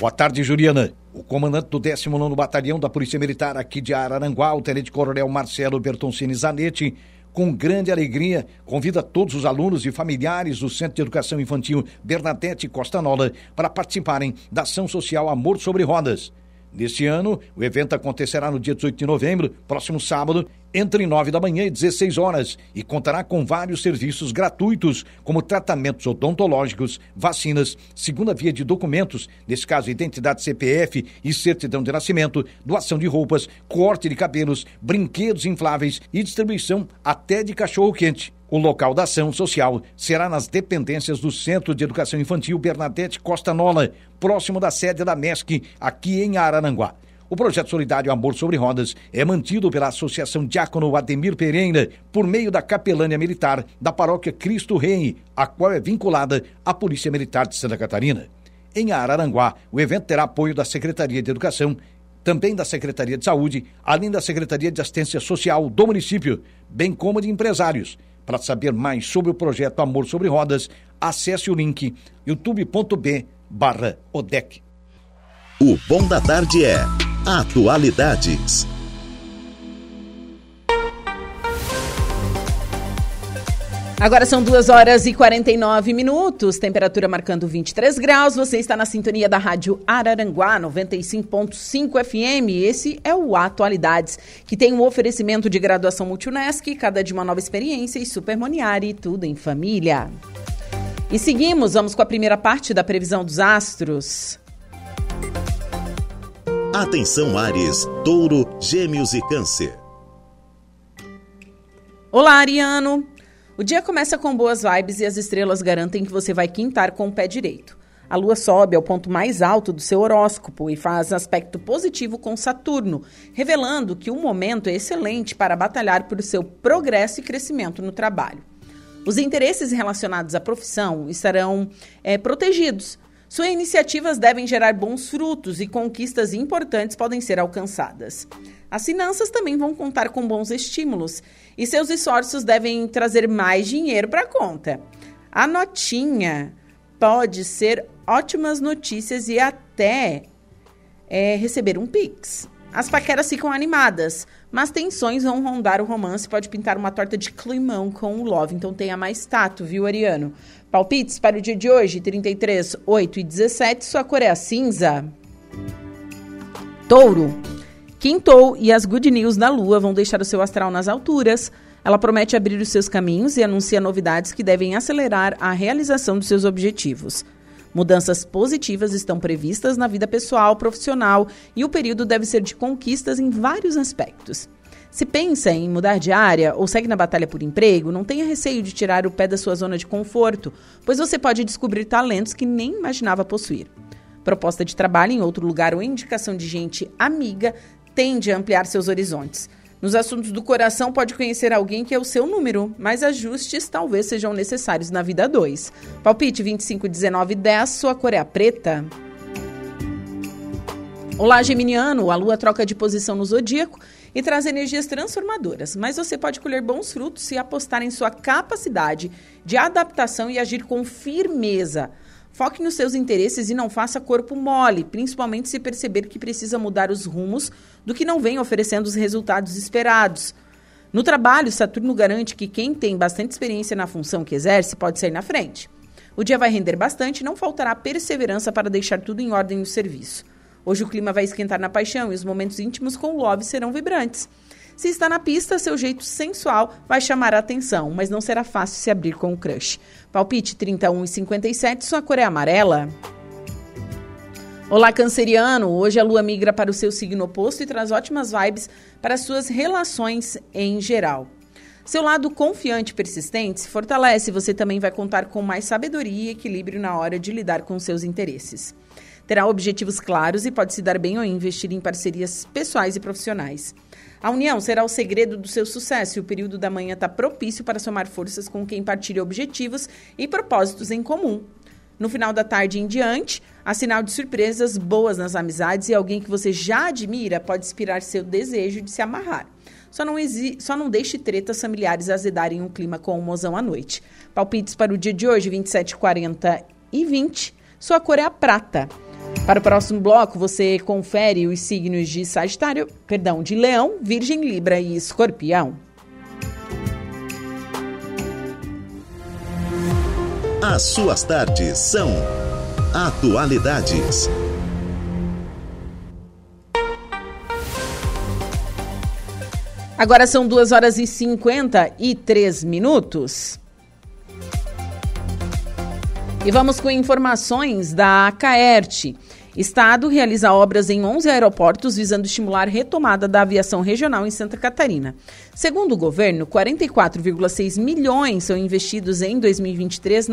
Boa tarde, Juliana. O comandante do 19 Batalhão da Polícia Militar aqui de Araranguá, o tenente-coronel Marcelo Bertoncini Zanetti, com grande alegria, convida todos os alunos e familiares do Centro de Educação Infantil Bernadette Costa Nola para participarem da Ação Social Amor sobre Rodas. Neste ano, o evento acontecerá no dia 18 de novembro, próximo sábado, entre 9 da manhã e 16 horas, e contará com vários serviços gratuitos, como tratamentos odontológicos, vacinas, segunda via de documentos, nesse caso identidade CPF e certidão de nascimento, doação de roupas, corte de cabelos, brinquedos infláveis e distribuição até de cachorro-quente. O local da ação social será nas dependências do Centro de Educação Infantil Bernadette Costa Nola, próximo da sede da MESC, aqui em Araranguá. O projeto solidário Amor sobre Rodas é mantido pela Associação Diácono Ademir Pereira por meio da capelânia militar da paróquia Cristo Rei, a qual é vinculada à Polícia Militar de Santa Catarina. Em Araranguá, o evento terá apoio da Secretaria de Educação, também da Secretaria de Saúde, além da Secretaria de Assistência Social do município, bem como de empresários. Para saber mais sobre o projeto Amor sobre Rodas, acesse o link youtube.b barra ODEC. O Bom da Tarde é Atualidades. Agora são 2 horas e 49 minutos, temperatura marcando 23 graus. Você está na sintonia da Rádio Araranguá 95.5 FM. Esse é o Atualidades, que tem um oferecimento de graduação Multunesc, cada de uma nova experiência e Supermoniari, tudo em família. E seguimos, vamos com a primeira parte da previsão dos astros. Atenção Ares, Touro, Gêmeos e Câncer. Olá, Ariano. O dia começa com boas vibes e as estrelas garantem que você vai quintar com o pé direito. A lua sobe ao ponto mais alto do seu horóscopo e faz aspecto positivo com Saturno, revelando que o momento é excelente para batalhar por seu progresso e crescimento no trabalho. Os interesses relacionados à profissão estarão é, protegidos, suas iniciativas devem gerar bons frutos e conquistas importantes podem ser alcançadas. As finanças também vão contar com bons estímulos e seus esforços devem trazer mais dinheiro para a conta. A notinha pode ser ótimas notícias e até é, receber um Pix. As paqueras ficam animadas, mas tensões vão rondar o romance pode pintar uma torta de climão com o Love, então tenha mais tato, viu, Ariano? Palpites para o dia de hoje, 33, 8 e 17, sua cor é a cinza. Touro. Quintou e as good news da lua vão deixar o seu astral nas alturas. Ela promete abrir os seus caminhos e anuncia novidades que devem acelerar a realização dos seus objetivos. Mudanças positivas estão previstas na vida pessoal, profissional e o período deve ser de conquistas em vários aspectos. Se pensa em mudar de área ou segue na batalha por emprego, não tenha receio de tirar o pé da sua zona de conforto, pois você pode descobrir talentos que nem imaginava possuir. Proposta de trabalho em outro lugar ou indicação de gente amiga tende a ampliar seus horizontes. Nos assuntos do coração, pode conhecer alguém que é o seu número, mas ajustes talvez sejam necessários na vida 2. Palpite 25, 19, 10, sua cor é a preta. Olá, Geminiano! A lua troca de posição no zodíaco e traz energias transformadoras, mas você pode colher bons frutos se apostar em sua capacidade de adaptação e agir com firmeza. Foque nos seus interesses e não faça corpo mole, principalmente se perceber que precisa mudar os rumos do que não vem oferecendo os resultados esperados. No trabalho, Saturno garante que quem tem bastante experiência na função que exerce pode sair na frente. O dia vai render bastante não faltará perseverança para deixar tudo em ordem no serviço. Hoje o clima vai esquentar na paixão e os momentos íntimos com o Love serão vibrantes. Se está na pista, seu jeito sensual vai chamar a atenção, mas não será fácil se abrir com o crush. Palpite 31 e 57, sua cor é amarela. Olá, canceriano! Hoje a lua migra para o seu signo oposto e traz ótimas vibes para suas relações em geral. Seu lado confiante e persistente se fortalece você também vai contar com mais sabedoria e equilíbrio na hora de lidar com seus interesses. Terá objetivos claros e pode se dar bem ao investir em parcerias pessoais e profissionais. A união será o segredo do seu sucesso e o período da manhã está propício para somar forças com quem partilha objetivos e propósitos em comum. No final da tarde em diante, há sinal de surpresas boas nas amizades e alguém que você já admira pode inspirar seu desejo de se amarrar. Só não, só não deixe tretas familiares azedarem um clima com o mozão à noite. Palpites para o dia de hoje, 27, 40 e 20. Sua cor é a prata. Para o próximo bloco, você confere os signos de Sagitário, perdão, de Leão, Virgem, Libra e Escorpião. As suas tardes são Atualidades. Agora são 2 horas e 53 minutos. E vamos com informações da Caerte. Estado realiza obras em 11 aeroportos visando estimular retomada da aviação regional em Santa Catarina. Segundo o governo, 44,6 milhões são investidos em 2023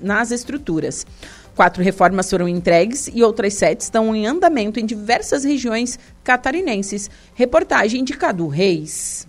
nas estruturas. Quatro reformas foram entregues e outras sete estão em andamento em diversas regiões catarinenses. Reportagem de Cadu Reis.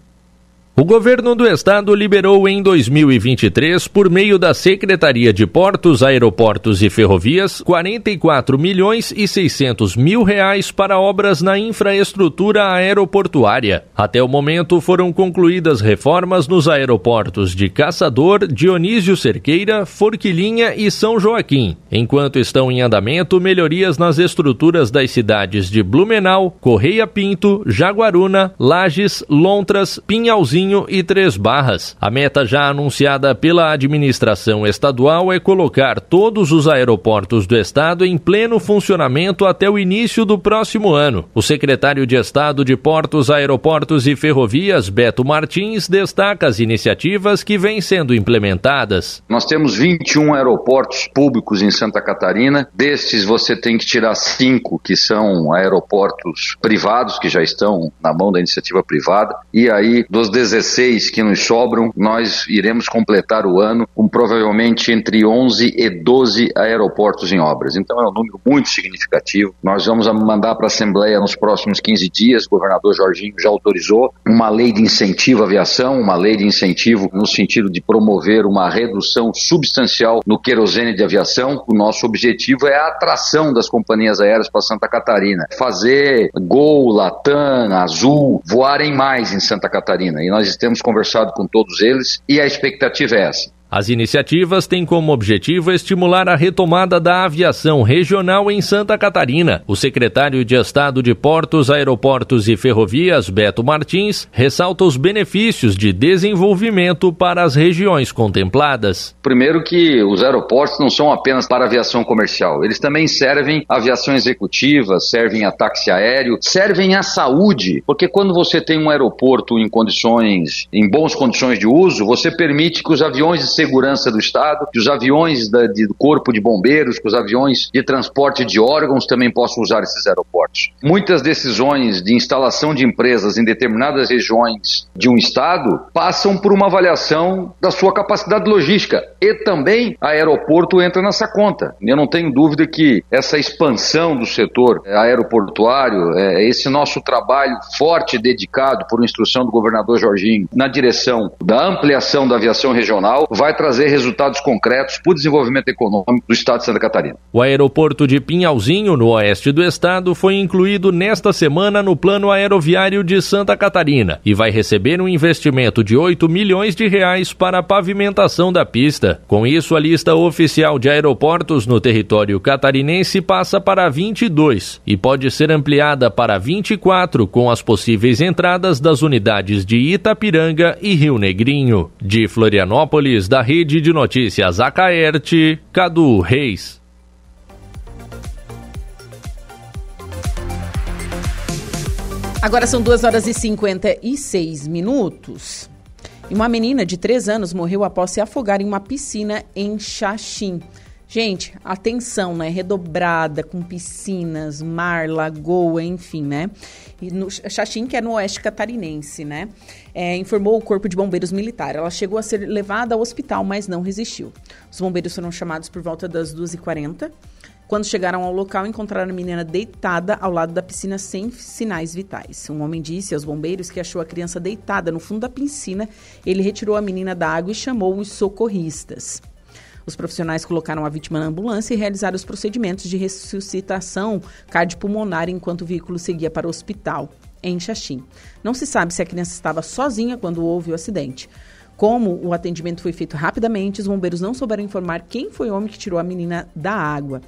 O governo do estado liberou em 2023, por meio da Secretaria de Portos, Aeroportos e Ferrovias, 44 milhões e 600 mil reais para obras na infraestrutura aeroportuária. Até o momento foram concluídas reformas nos aeroportos de Caçador, Dionísio Cerqueira, Forquilinha e São Joaquim, enquanto estão em andamento melhorias nas estruturas das cidades de Blumenau, Correia Pinto, Jaguaruna, Lages, Lontras, Pinhalzinho e Três Barras. A meta já anunciada pela administração estadual é colocar todos os aeroportos do estado em pleno funcionamento até o início do próximo ano. O secretário de Estado de Portos, Aeroportos e Ferrovias, Beto Martins, destaca as iniciativas que vêm sendo implementadas. Nós temos 21 aeroportos públicos em Santa Catarina. Destes, você tem que tirar cinco que são aeroportos privados, que já estão na mão da iniciativa privada. E aí, dos 17 16 que nos sobram, nós iremos completar o ano com provavelmente entre 11 e 12 aeroportos em obras. Então é um número muito significativo. Nós vamos mandar para a Assembleia nos próximos 15 dias, o governador Jorginho já autorizou uma lei de incentivo à aviação, uma lei de incentivo no sentido de promover uma redução substancial no querosene de aviação. O nosso objetivo é a atração das companhias aéreas para Santa Catarina, fazer Gol, Latam, Azul voarem mais em Santa Catarina. E nós temos conversado com todos eles e a expectativa é essa. As iniciativas têm como objetivo estimular a retomada da aviação regional em Santa Catarina. O secretário de Estado de Portos, Aeroportos e Ferrovias, Beto Martins, ressalta os benefícios de desenvolvimento para as regiões contempladas. Primeiro que os aeroportos não são apenas para aviação comercial, eles também servem à aviação executiva, servem a táxi aéreo, servem à saúde, porque quando você tem um aeroporto em condições, em boas condições de uso, você permite que os aviões segurança do Estado, que os aviões da, de, do Corpo de Bombeiros, que os aviões de transporte de órgãos também possam usar esses aeroportos. Muitas decisões de instalação de empresas em determinadas regiões de um Estado passam por uma avaliação da sua capacidade logística e também aeroporto entra nessa conta. Eu não tenho dúvida que essa expansão do setor aeroportuário, é, esse nosso trabalho forte dedicado por instrução do governador Jorginho na direção da ampliação da aviação regional vai trazer resultados concretos para o desenvolvimento econômico do estado de Santa Catarina. O aeroporto de Pinhalzinho, no oeste do estado, foi incluído nesta semana no Plano Aeroviário de Santa Catarina e vai receber um investimento de 8 milhões de reais para a pavimentação da pista. Com isso, a lista oficial de aeroportos no território catarinense passa para 22 e pode ser ampliada para 24 com as possíveis entradas das unidades de Itapiranga e Rio Negrinho. De Florianópolis, da Rede de Notícias Acaerte, Cadu Reis. Agora são 2 horas e 56 minutos. E uma menina de 3 anos morreu após se afogar em uma piscina em Xaxim. Gente, atenção, né? Redobrada, com piscinas, mar, lagoa, enfim, né? E no Xaxim, que é no oeste catarinense, né? É, informou o Corpo de Bombeiros Militar. Ela chegou a ser levada ao hospital, mas não resistiu. Os bombeiros foram chamados por volta das 2h40. Quando chegaram ao local, encontraram a menina deitada ao lado da piscina sem sinais vitais. Um homem disse aos bombeiros que achou a criança deitada no fundo da piscina. Ele retirou a menina da água e chamou os socorristas. Os profissionais colocaram a vítima na ambulância e realizaram os procedimentos de ressuscitação cardiopulmonar enquanto o veículo seguia para o hospital em Xaxim. Não se sabe se a criança estava sozinha quando houve o acidente. Como o atendimento foi feito rapidamente, os bombeiros não souberam informar quem foi o homem que tirou a menina da água.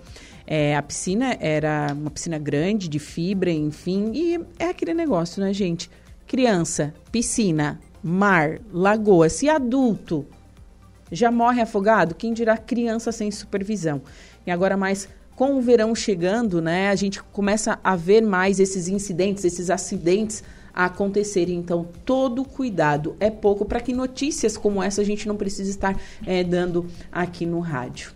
É, a piscina era uma piscina grande, de fibra, enfim, e é aquele negócio, né, gente? Criança, piscina, mar, lagoa, se adulto já morre afogado, quem dirá criança sem supervisão. E agora mais com o verão chegando, né, a gente começa a ver mais esses incidentes, esses acidentes acontecerem. Então, todo cuidado é pouco para que notícias como essa a gente não precise estar é, dando aqui no rádio.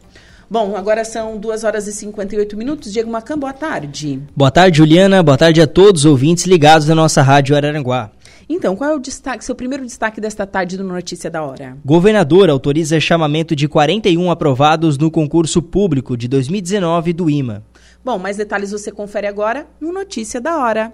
Bom, agora são 2 horas e 58 minutos. Diego Macan, boa tarde. Boa tarde, Juliana. Boa tarde a todos os ouvintes ligados na nossa Rádio Araranguá. Então, qual é o destaque, seu primeiro destaque desta tarde do Notícia da Hora? Governador autoriza chamamento de 41 aprovados no concurso público de 2019 do IMA. Bom, mais detalhes você confere agora no Notícia da Hora.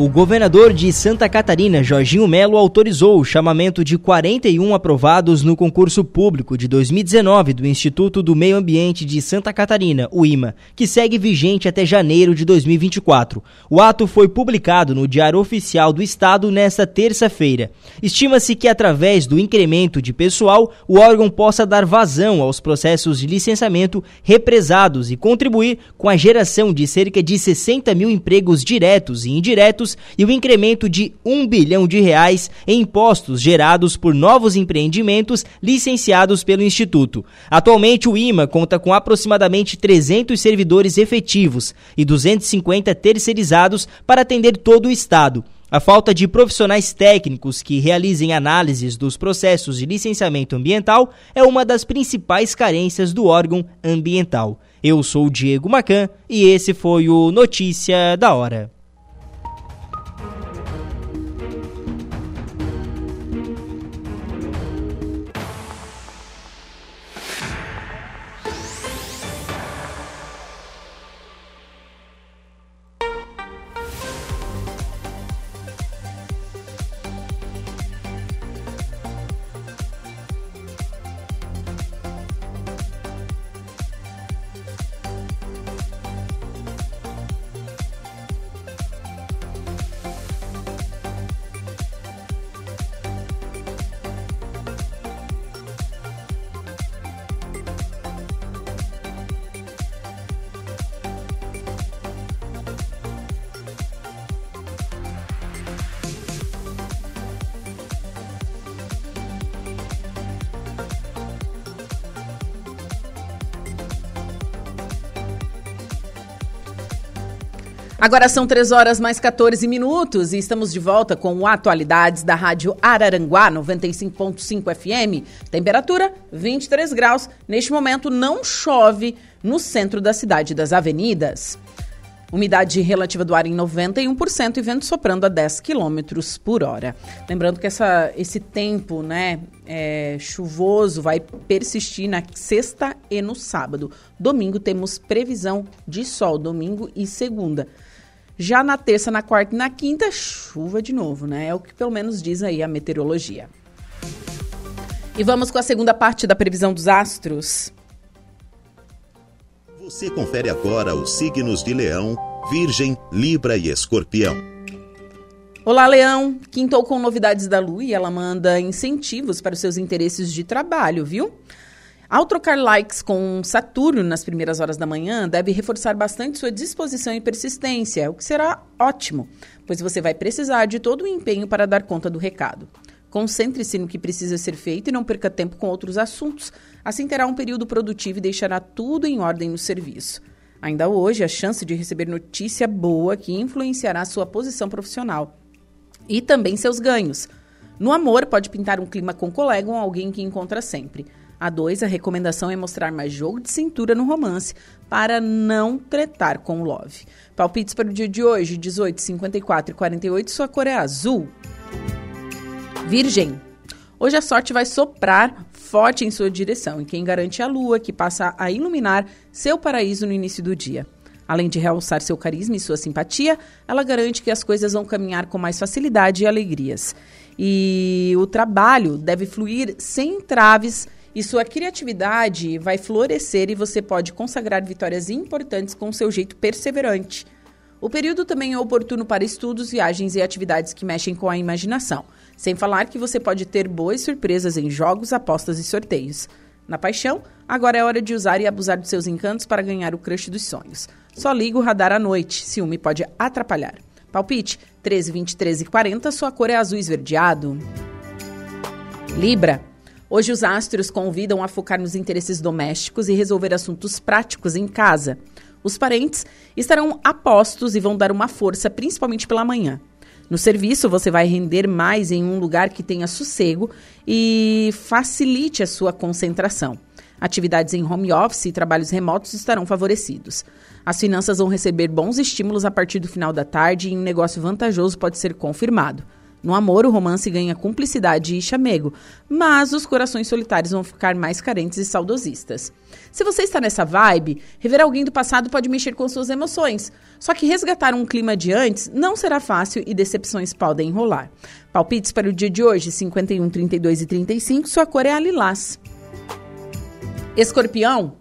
O governador de Santa Catarina, Jorginho Melo, autorizou o chamamento de 41 aprovados no concurso público de 2019 do Instituto do Meio Ambiente de Santa Catarina, o IMA, que segue vigente até janeiro de 2024. O ato foi publicado no Diário Oficial do Estado nesta terça-feira. Estima-se que, através do incremento de pessoal, o órgão possa dar vazão aos processos de licenciamento represados e contribuir com a geração de cerca de 60 mil empregos diretos e indiretos e o incremento de um bilhão de reais em impostos gerados por novos empreendimentos licenciados pelo Instituto. Atualmente, o IMA conta com aproximadamente 300 servidores efetivos e 250 terceirizados para atender todo o Estado. A falta de profissionais técnicos que realizem análises dos processos de licenciamento ambiental é uma das principais carências do órgão ambiental. Eu sou o Diego Macan e esse foi o Notícia da Hora. Agora são 3 horas mais 14 minutos e estamos de volta com Atualidades da Rádio Araranguá 95.5 FM. Temperatura 23 graus. Neste momento não chove no centro da cidade das avenidas. Umidade relativa do ar em 91% e vento soprando a 10 km por hora. Lembrando que essa, esse tempo né, é, chuvoso vai persistir na sexta e no sábado. Domingo temos previsão de sol, domingo e segunda. Já na terça, na quarta e na quinta, chuva de novo, né? É o que pelo menos diz aí a meteorologia. E vamos com a segunda parte da previsão dos astros. Você confere agora os signos de Leão, Virgem, Libra e Escorpião. Olá, Leão! Quintou com novidades da Lua e ela manda incentivos para os seus interesses de trabalho, viu? Ao trocar likes com Saturno nas primeiras horas da manhã, deve reforçar bastante sua disposição e persistência, o que será ótimo, pois você vai precisar de todo o empenho para dar conta do recado. Concentre-se no que precisa ser feito e não perca tempo com outros assuntos. Assim terá um período produtivo e deixará tudo em ordem no serviço. Ainda hoje, a chance de receber notícia boa que influenciará sua posição profissional e também seus ganhos. No amor, pode pintar um clima com colega ou alguém que encontra sempre. A dois, a recomendação é mostrar mais jogo de cintura no romance para não tretar com o love. Palpites para o dia de hoje, 18, 54 e 48, sua cor é azul. Virgem. Hoje a sorte vai soprar forte em sua direção e quem garante é a lua, que passa a iluminar seu paraíso no início do dia. Além de realçar seu carisma e sua simpatia, ela garante que as coisas vão caminhar com mais facilidade e alegrias. E o trabalho deve fluir sem traves e sua criatividade vai florescer e você pode consagrar vitórias importantes com seu jeito perseverante. O período também é oportuno para estudos, viagens e atividades que mexem com a imaginação. Sem falar que você pode ter boas surpresas em jogos, apostas e sorteios. Na paixão, agora é hora de usar e abusar dos seus encantos para ganhar o crush dos sonhos. Só liga o radar à noite, ciúme pode atrapalhar. Palpite 13, 23 e 40, sua cor é azul esverdeado. Libra. Hoje os astros convidam a focar nos interesses domésticos e resolver assuntos práticos em casa. Os parentes estarão apostos e vão dar uma força, principalmente pela manhã. No serviço, você vai render mais em um lugar que tenha sossego e facilite a sua concentração. Atividades em home office e trabalhos remotos estarão favorecidos. As finanças vão receber bons estímulos a partir do final da tarde e um negócio vantajoso pode ser confirmado. No amor, o romance ganha cumplicidade e chamego, mas os corações solitários vão ficar mais carentes e saudosistas. Se você está nessa vibe, rever alguém do passado pode mexer com suas emoções. Só que resgatar um clima de antes não será fácil e decepções podem enrolar. Palpites para o dia de hoje: 51, 32 e 35. Sua cor é a lilás. Escorpião.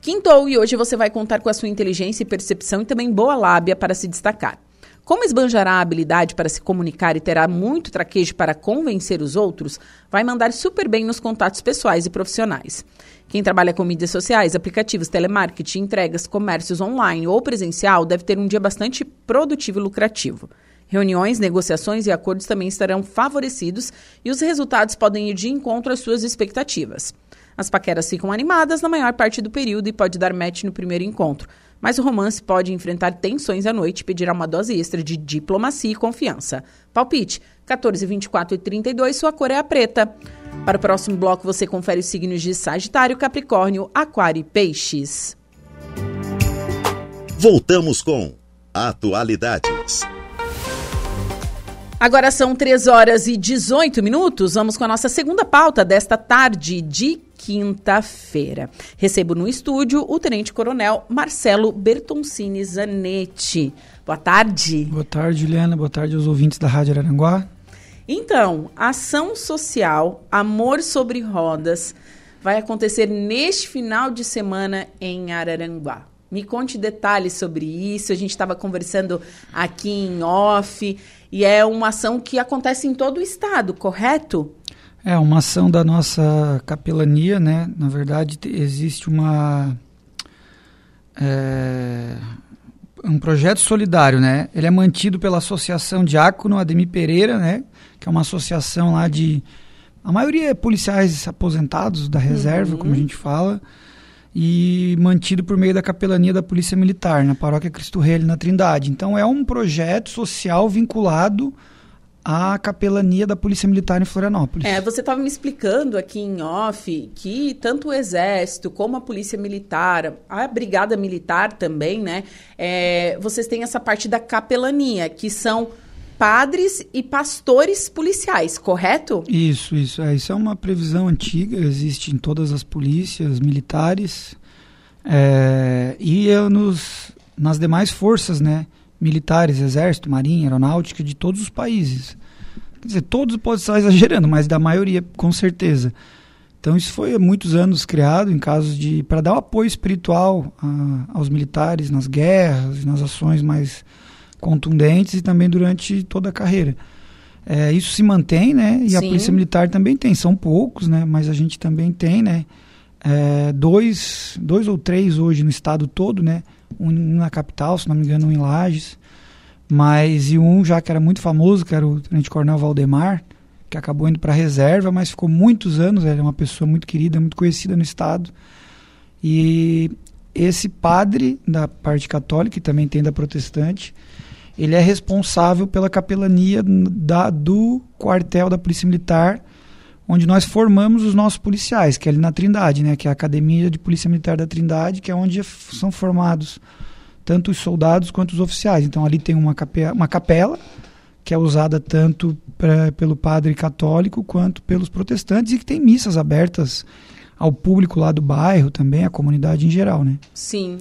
Quintou e hoje você vai contar com a sua inteligência e percepção e também boa lábia para se destacar. Como esbanjará a habilidade para se comunicar e terá muito traquejo para convencer os outros, vai mandar super bem nos contatos pessoais e profissionais. Quem trabalha com mídias sociais, aplicativos, telemarketing, entregas, comércios online ou presencial deve ter um dia bastante produtivo e lucrativo. Reuniões, negociações e acordos também estarão favorecidos e os resultados podem ir de encontro às suas expectativas. As paqueras ficam animadas na maior parte do período e pode dar match no primeiro encontro, mas o romance pode enfrentar tensões à noite e pedirá uma dose extra de diplomacia e confiança. Palpite: 14, 24 e 32, sua cor é a preta. Para o próximo bloco, você confere os signos de Sagitário, Capricórnio, Aquário e Peixes. Voltamos com Atualidades. Agora são 3 horas e 18 minutos. Vamos com a nossa segunda pauta desta tarde de quinta-feira. Recebo no estúdio o Tenente Coronel Marcelo Bertoncini Zanetti. Boa tarde. Boa tarde, Juliana. Boa tarde aos ouvintes da Rádio Araranguá. Então, ação social Amor sobre Rodas vai acontecer neste final de semana em Araranguá. Me conte detalhes sobre isso. A gente estava conversando aqui em off e é uma ação que acontece em todo o estado, correto? É uma ação da nossa capelania, né? Na verdade, existe uma é, um projeto solidário, né? Ele é mantido pela Associação Diácono Ademir Pereira, né? Que é uma associação lá de a maioria é policiais aposentados da reserva, uhum. como a gente fala. e mantido por meio da capelania da Polícia Militar, na Paróquia Cristo Rei, na Trindade. Então é um projeto social vinculado à capelania da Polícia Militar em Florianópolis. É, você estava me explicando aqui em off que tanto o Exército como a Polícia Militar, a Brigada Militar também, né? É, vocês têm essa parte da capelania, que são padres e pastores policiais, correto? Isso, isso. É, isso é uma previsão antiga, existe em todas as polícias militares é, e é nos, nas demais forças, né? Militares, exército, marinha, aeronáutica de todos os países. Quer dizer, todos podem estar exagerando, mas da maioria, com certeza. Então isso foi há muitos anos criado em casos de para dar um apoio espiritual a, aos militares nas guerras, nas ações mais contundentes e também durante toda a carreira. É, isso se mantém, né? E Sim. a polícia militar também tem. São poucos, né? Mas a gente também tem, né? É, dois, dois ou três hoje no estado todo, né? Um na capital, se não me engano, um em Lages. Mas e um já que era muito famoso, que era o Tenente Coronel Valdemar, que acabou indo para reserva, mas ficou muitos anos. Ele é uma pessoa muito querida, muito conhecida no estado. E esse padre da parte católica, e também tem da protestante, ele é responsável pela capelania da, do quartel da Polícia Militar, onde nós formamos os nossos policiais, que é ali na Trindade, né, que é a Academia de Polícia Militar da Trindade, que é onde são formados tanto os soldados quanto os oficiais. Então ali tem uma capela, uma capela que é usada tanto pra, pelo padre católico quanto pelos protestantes e que tem missas abertas ao público lá do bairro também, a comunidade em geral, né? Sim,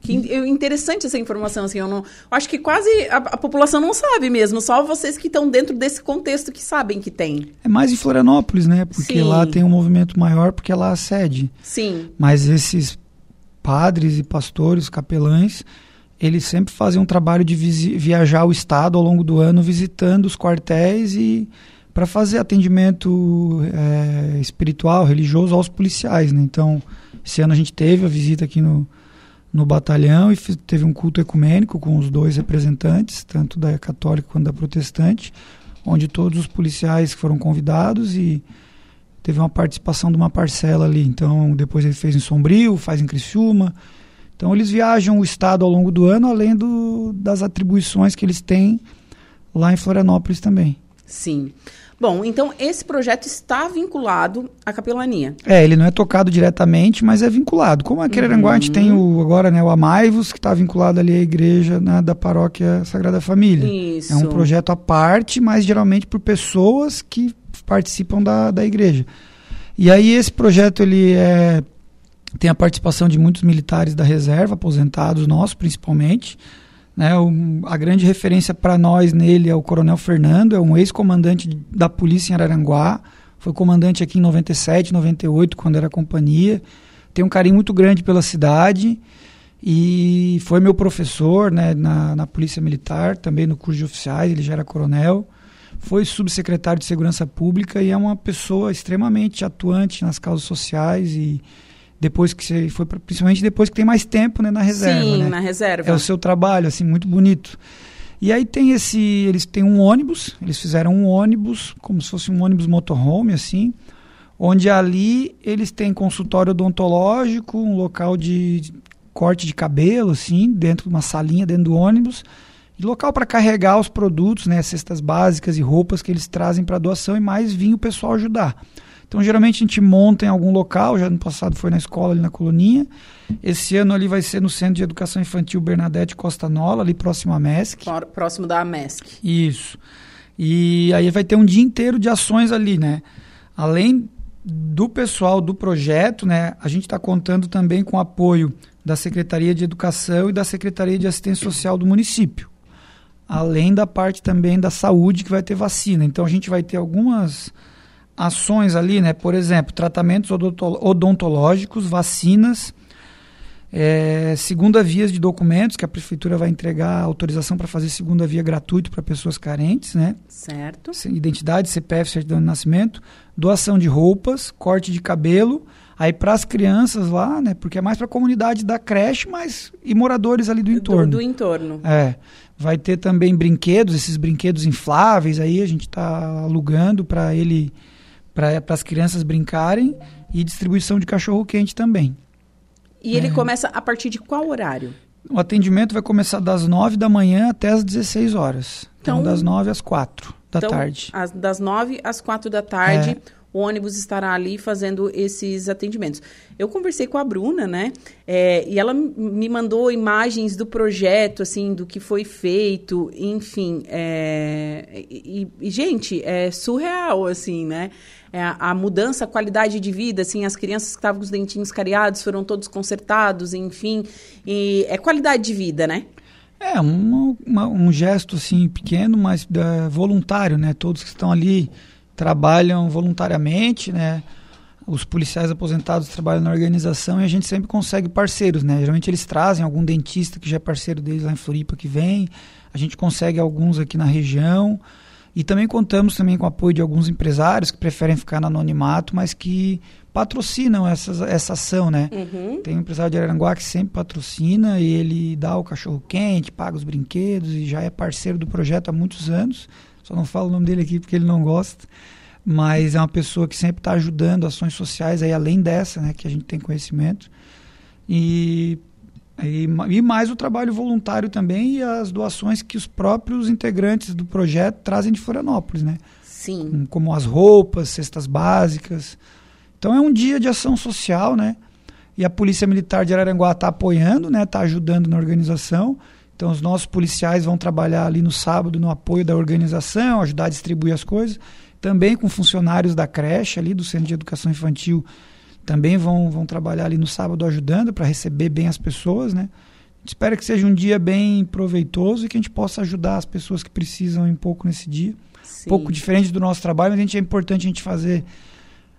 que interessante essa informação, assim, eu não, acho que quase a, a, população não sabe mesmo, só vocês que estão dentro desse contexto que sabem que tem. É mais em Florianópolis, né? Porque Sim. lá tem um movimento maior, porque lá a sede. Sim. Mas esses padres e pastores, capelães, eles sempre fazem um trabalho de viajar o estado ao longo do ano, visitando os quartéis e para fazer atendimento é, espiritual, religioso aos policiais. Né? Então, esse ano a gente teve a visita aqui no, no batalhão e teve um culto ecumênico com os dois representantes, tanto da católica quanto da protestante, onde todos os policiais foram convidados e teve uma participação de uma parcela ali. Então, depois ele fez em Sombrio, faz em Criciúma. Então, eles viajam o estado ao longo do ano, além do, das atribuições que eles têm lá em Florianópolis também. Sim. Bom, então esse projeto está vinculado à capelania. É, ele não é tocado diretamente, mas é vinculado. Como aqui em Aranguá uhum. a gente tem o, agora né, o Amaivos, que está vinculado ali à igreja né, da paróquia Sagrada Família. Isso. É um projeto à parte, mas geralmente por pessoas que participam da, da igreja. E aí esse projeto ele é, tem a participação de muitos militares da reserva, aposentados nossos principalmente, né, a grande referência para nós nele é o Coronel Fernando, é um ex-comandante da polícia em Araranguá, foi comandante aqui em 97, 98, quando era companhia. Tem um carinho muito grande pela cidade e foi meu professor né, na, na Polícia Militar, também no curso de oficiais, ele já era coronel. Foi subsecretário de Segurança Pública e é uma pessoa extremamente atuante nas causas sociais e depois que você foi principalmente depois que tem mais tempo né, na reserva sim né? na reserva. É o seu trabalho assim muito bonito. E aí tem esse eles têm um ônibus eles fizeram um ônibus como se fosse um ônibus motorhome assim onde ali eles têm consultório odontológico um local de corte de cabelo assim dentro de uma salinha dentro do ônibus e local para carregar os produtos né cestas básicas e roupas que eles trazem para doação e mais vinho o pessoal ajudar então, geralmente a gente monta em algum local, já no passado foi na escola ali na Coloninha. Esse ano ali vai ser no Centro de Educação Infantil Bernadette Costa Nola, ali próximo à MESC. Próximo da MESC. Isso. E aí vai ter um dia inteiro de ações ali, né? Além do pessoal do projeto, né, a gente está contando também com o apoio da Secretaria de Educação e da Secretaria de Assistência Social do município. Além da parte também da saúde, que vai ter vacina. Então a gente vai ter algumas ações ali, né? Por exemplo, tratamentos odontológicos, vacinas, é, segunda via de documentos, que a prefeitura vai entregar autorização para fazer segunda via gratuito para pessoas carentes, né? Certo. Identidade, CPF, certidão de nascimento, doação de roupas, corte de cabelo, aí para as crianças lá, né? Porque é mais para a comunidade da creche, mas e moradores ali do entorno. Do, do entorno. É. Vai ter também brinquedos, esses brinquedos infláveis aí, a gente está alugando para ele para as crianças brincarem e distribuição de cachorro quente também. E ele é. começa a partir de qual horário? O atendimento vai começar das 9 da manhã até as 16 horas. Então, então das 9 às 4 da então, tarde. As, das 9 às 4 da tarde. É o ônibus estará ali fazendo esses atendimentos. Eu conversei com a Bruna, né? É, e ela me mandou imagens do projeto, assim, do que foi feito, enfim. É, e, e, gente, é surreal, assim, né? É, a mudança, a qualidade de vida, assim, as crianças que estavam com os dentinhos cariados foram todos consertados, enfim. E é qualidade de vida, né? É, um, uma, um gesto, assim, pequeno, mas é, voluntário, né? Todos que estão ali trabalham voluntariamente, né? Os policiais aposentados trabalham na organização e a gente sempre consegue parceiros, né? Geralmente eles trazem algum dentista que já é parceiro deles lá em Floripa que vem. A gente consegue alguns aqui na região. E também contamos também com o apoio de alguns empresários que preferem ficar no anonimato, mas que patrocinam essas, essa ação, né? Uhum. Tem um empresário de Aranguá que sempre patrocina e ele dá o cachorro quente, paga os brinquedos e já é parceiro do projeto há muitos anos. Só não falo o nome dele aqui porque ele não gosta. Mas é uma pessoa que sempre está ajudando ações sociais, aí além dessa, né, que a gente tem conhecimento. E, e, e mais o trabalho voluntário também e as doações que os próprios integrantes do projeto trazem de Florianópolis, né? Sim. Como as roupas, cestas básicas. Então é um dia de ação social, né? E a Polícia Militar de Araranguá está apoiando, né? Está ajudando na organização. Então, os nossos policiais vão trabalhar ali no sábado no apoio da organização, ajudar a distribuir as coisas. Também com funcionários da creche ali, do Centro de Educação Infantil, também vão, vão trabalhar ali no sábado ajudando para receber bem as pessoas, né? Espero que seja um dia bem proveitoso e que a gente possa ajudar as pessoas que precisam um pouco nesse dia. Sim. Um pouco diferente do nosso trabalho, mas a gente, é importante a gente fazer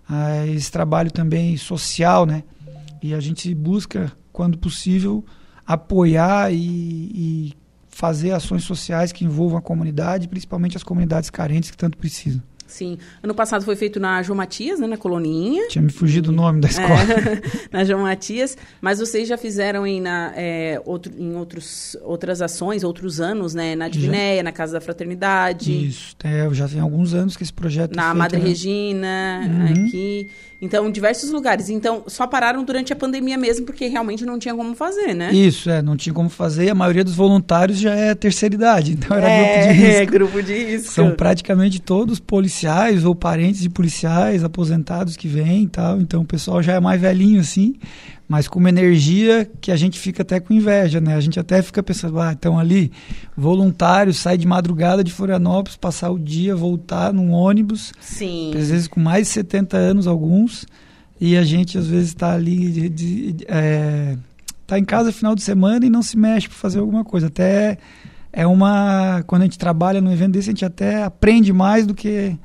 ah, esse trabalho também social, né? E a gente busca, quando possível, apoiar e, e fazer ações sociais que envolvam a comunidade, principalmente as comunidades carentes que tanto precisam. Sim. Ano passado foi feito na João Matias, né, na Coloninha. Tinha me fugido o nome da escola. É, na João Matias. Mas vocês já fizeram em, na, é, outro, em outros, outras ações, outros anos, né? Na Divinéia, na Casa da Fraternidade. Isso. É, já tem alguns anos que esse projeto Na é feito, Madre né? Regina, uhum. aqui. Então, diversos lugares. Então, só pararam durante a pandemia mesmo, porque realmente não tinha como fazer, né? Isso, é, não tinha como fazer. E a maioria dos voluntários já é terceira idade, então era é, grupo de risco. É, grupo de risco. São praticamente todos policiais ou parentes de policiais aposentados que vêm e tal. Então, o pessoal já é mais velhinho, assim mas com uma energia que a gente fica até com inveja, né? A gente até fica pensando, ah, então ali, voluntário, sai de madrugada de Florianópolis, passar o dia, voltar num ônibus. Sim. Às vezes com mais de 70 anos alguns, e a gente às vezes está ali, de, de, de, é, tá em casa final de semana e não se mexe para fazer alguma coisa. Até é uma, quando a gente trabalha no evento desse, a gente até aprende mais do que...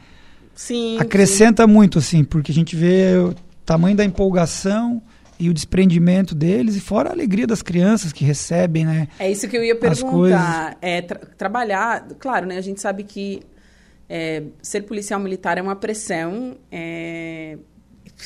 Sim, acrescenta sim. muito, assim, porque a gente vê o tamanho da empolgação e o desprendimento deles, e fora a alegria das crianças que recebem, né? É isso que eu ia perguntar. É, tra trabalhar, claro, né? A gente sabe que é, ser policial militar é uma pressão. É,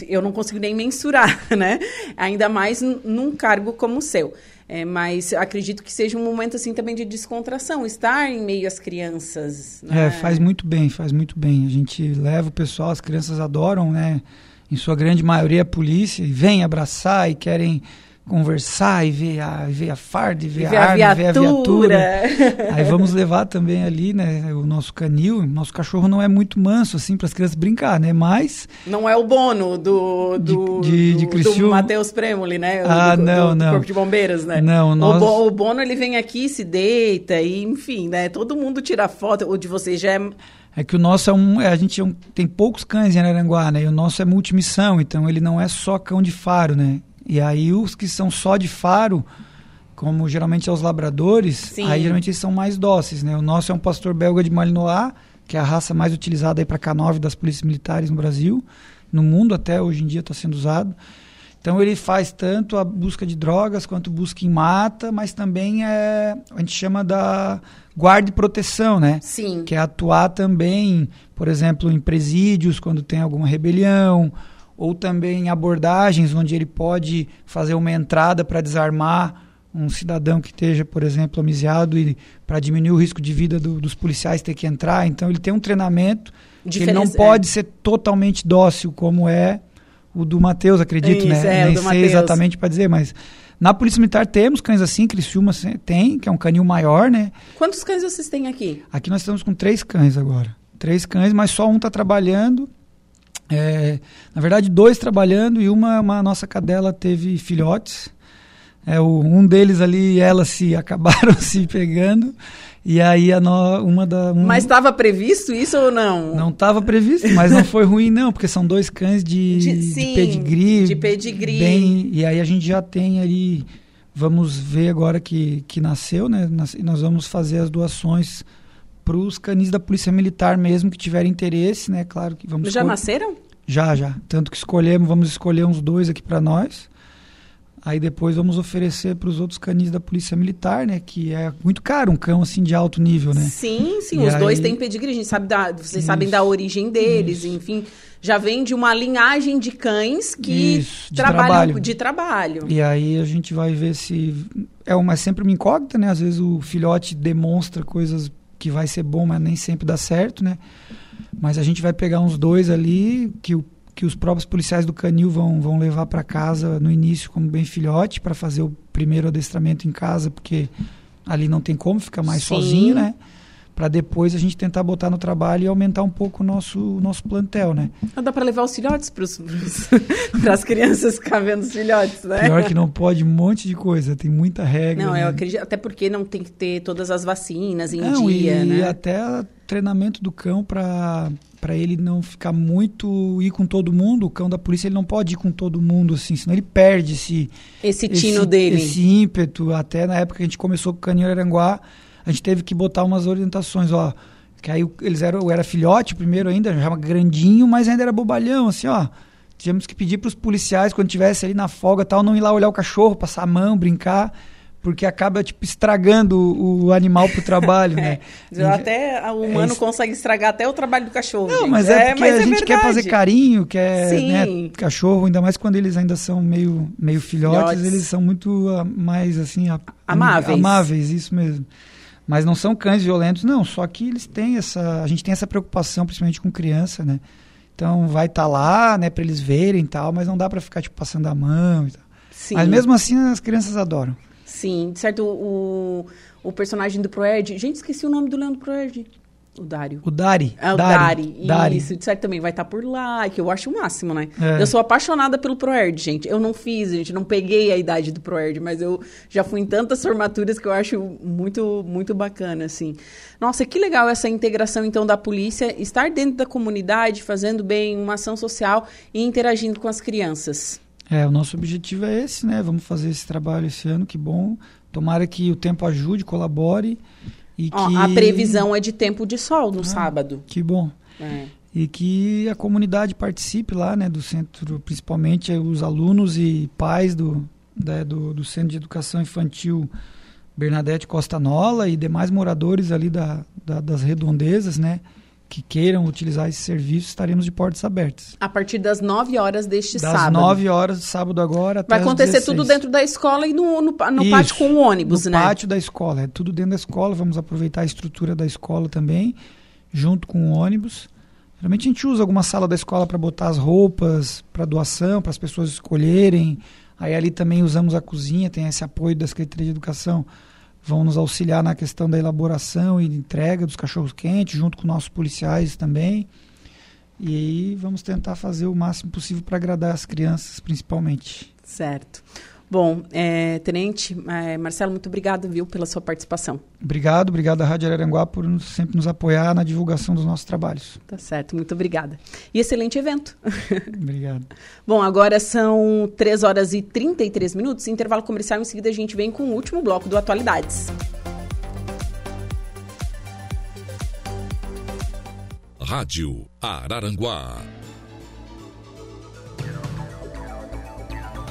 eu não consigo nem mensurar, né? Ainda mais num cargo como o seu. É, mas acredito que seja um momento assim também de descontração, estar em meio às crianças. Né? É, faz muito bem, faz muito bem. A gente leva o pessoal, as crianças adoram, né? Em sua grande maioria, a polícia, e vem abraçar e querem conversar e ver a, ver a farda, e ver, e ver a, arma, a ver a viatura. Aí vamos levar também ali, né, o nosso canil. Nosso cachorro não é muito manso, assim, para as crianças brincar, né? Mas... Não é o Bono do, do, de, de, de do, Matheus Premoli, né? Ah, do, não, do, não. Corpo de Bombeiros, né? Não, nós... o, o Bono, ele vem aqui, se deita e, enfim, né? Todo mundo tira foto. O de vocês já é é que o nosso é um. É, a gente é um, tem poucos cães em Araranguá, né? E o nosso é multimissão, então ele não é só cão de faro, né? E aí os que são só de faro, como geralmente é os labradores, Sim. aí geralmente eles são mais dóceis, né? O nosso é um pastor belga de Malinois, que é a raça mais utilizada aí para K9 das polícias militares no Brasil, no mundo até hoje em dia está sendo usado. Então ele faz tanto a busca de drogas quanto busca em mata, mas também é a gente chama da guarda e proteção, né? Sim. Que é atuar também, por exemplo, em presídios quando tem alguma rebelião, ou também em abordagens onde ele pode fazer uma entrada para desarmar um cidadão que esteja, por exemplo, amisiado e para diminuir o risco de vida do, dos policiais ter que entrar. Então ele tem um treinamento que ele não pode é. ser totalmente dócil como é o do Matheus, acredito, Isso, né? é, Nem sei Mateus. exatamente para dizer, mas na Polícia Militar temos cães assim, Criciúma tem, que é um canil maior, né? Quantos cães vocês têm aqui? Aqui nós estamos com três cães agora. Três cães, mas só um está trabalhando. É, na verdade, dois trabalhando e uma, uma nossa cadela teve filhotes. É, o, um deles ali, elas se acabaram se pegando. E aí a no, uma da. Um, Mas estava previsto isso ou não? não estava previsto, mas não foi ruim, não, porque são dois cães de, De- de sim, pedigree. de pedigree. Bem, e aí a gente já tem ali. Vamos ver agora que, que nasceu, né? Nas- e nós vamos fazer as doações para os canis da Polícia Militar mesmo que tiverem interesse, né? Claro que vamos Já escol- nasceram? Já, já. Tanto que escolhemos, vamos escolher uns dois aqui para nós. Aí depois vamos oferecer para os outros canis da Polícia Militar, né? Que é muito caro, um cão assim de alto nível, né? Sim, sim. E os dois aí- têm pedigree. A gente sabe da, vocês Isso. sabem da origem deles, enfim. Já vem de uma linhagem de cães que Isso, de trabalham trabalho. de trabalho. E aí a gente vai ver se. É, uma, é sempre uma incógnita, né? Às vezes o filhote demonstra coisas que vai ser bom, mas nem sempre dá certo, né? Mas a gente vai pegar uns dois ali que, o, que os próprios policiais do canil vão, vão levar para casa no início como bem filhote para fazer o primeiro adestramento em casa, porque ali não tem como ficar mais Sim. sozinho, né? Para depois a gente tentar botar no trabalho e aumentar um pouco o nosso, nosso plantel, né? Não dá para levar os filhotes para as crianças ficar vendo os filhotes, né? Pior que não pode um monte de coisa, tem muita regra. Não, né? eu acredito, até porque não tem que ter todas as vacinas em Não, dia, e, né? até treinamento do cão para para ele não ficar muito ir com todo mundo. O cão da polícia ele não pode ir com todo mundo assim, senão ele perde esse Esse tino dele. esse ímpeto. Até na época que a gente começou com o caninho Aranguá, a gente teve que botar umas orientações, ó, que aí eles eram eu era filhote primeiro ainda, já era grandinho, mas ainda era bobalhão, assim, ó. Tivemos que pedir para os policiais quando tivesse ali na folga tal não ir lá olhar o cachorro, passar a mão, brincar. Porque acaba, tipo, estragando o, o animal pro trabalho, né? Até o humano isso. consegue estragar até o trabalho do cachorro. Não, gente. mas é, porque mas a é gente quer fazer carinho, quer, né, cachorro, ainda mais quando eles ainda são meio, meio filhotes, Filhotes. eles são muito ah, mais, assim... a- Amáveis. Amáveis, isso mesmo. Mas não são cães violentos, não, só que eles têm essa... A gente tem essa preocupação, principalmente com criança, né? Então vai estar lá, né, para eles verem e tal, mas não dá para ficar, tipo, passando a mão e tal. Sim. Mas mesmo assim as crianças adoram. Sim, certo. O, o personagem do Proerd. Gente, esqueci o nome do Leandro Proerd. O Dário. O Dari. É o Dari. Dari. Dari. Isso, de certo também vai estar por lá, que eu acho o máximo, né? É. Eu sou apaixonada pelo Proerd, gente. Eu não fiz, gente, não peguei a idade do Proerd, mas eu já fui em tantas formaturas que eu acho muito, muito bacana, assim. Nossa, que legal essa integração, então, da polícia, estar dentro da comunidade, fazendo bem uma ação social e interagindo com as crianças. É, o nosso objetivo é esse, né? Vamos fazer esse trabalho esse ano, que bom. Tomara que o tempo ajude, colabore. E Ó, que... A previsão é de tempo de sol no Ah, sábado. Que bom. É. E que a comunidade participe lá, né? Do centro, principalmente os alunos e pais do, né, do, do Centro de Educação Infantil Bernadette Costa Nola e demais moradores ali da, da- das redondezas, né? Que queiram utilizar esse serviço, estaremos de portas abertas. A partir das 9 horas deste Das sábado. 9 horas sábado agora Vai acontecer 16. tudo dentro da escola e no, no, no Isso, pátio com o ônibus, no né? pátio da escola, é tudo dentro da escola. Vamos aproveitar a estrutura da escola também, junto com o ônibus. Geralmente a gente usa alguma sala da escola para botar as roupas para doação, para as pessoas escolherem. Aí ali também usamos a cozinha, tem esse apoio da Secretaria de Educação. Vão nos auxiliar na questão da elaboração e entrega dos cachorros quentes, junto com nossos policiais também. E aí vamos tentar fazer o máximo possível para agradar as crianças, principalmente. Certo. Bom, é, Tenente, é, Marcelo, muito obrigado, viu, pela sua participação. Obrigado, obrigado à Rádio Araranguá por nos- sempre nos apoiar na divulgação dos nossos trabalhos. Tá certo, muito obrigada. E excelente evento. Obrigado. Bom, agora são 3 horas e 33 minutos, intervalo comercial, em seguida a gente vem com o último bloco do Atualidades. Rádio Araranguá.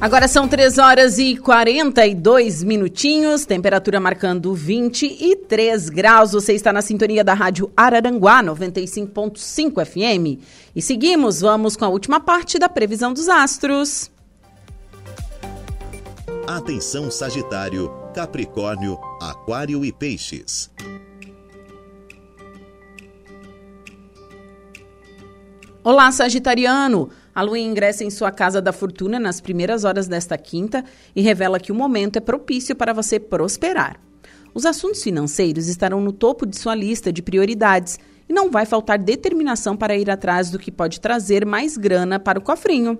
Agora são 3 horas e 42 minutinhos, temperatura marcando 23 graus. Você está na sintonia da Rádio Araranguá 95.5 FM. E seguimos, vamos com a última parte da previsão dos astros. Atenção Sagitário, Capricórnio, Aquário e Peixes. Olá, Sagitariano! A lua ingressa em sua casa da fortuna nas primeiras horas desta quinta e revela que o momento é propício para você prosperar. Os assuntos financeiros estarão no topo de sua lista de prioridades e não vai faltar determinação para ir atrás do que pode trazer mais grana para o cofrinho.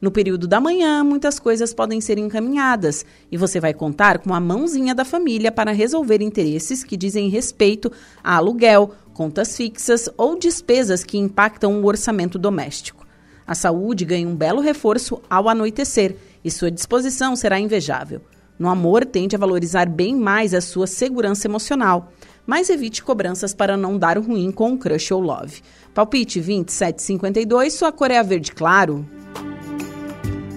No período da manhã, muitas coisas podem ser encaminhadas e você vai contar com a mãozinha da família para resolver interesses que dizem respeito a aluguel, contas fixas ou despesas que impactam o orçamento doméstico. A saúde ganha um belo reforço ao anoitecer e sua disposição será invejável. No amor, tende a valorizar bem mais a sua segurança emocional, mas evite cobranças para não dar ruim com um crush ou love. Palpite 2752, sua cor é a verde claro.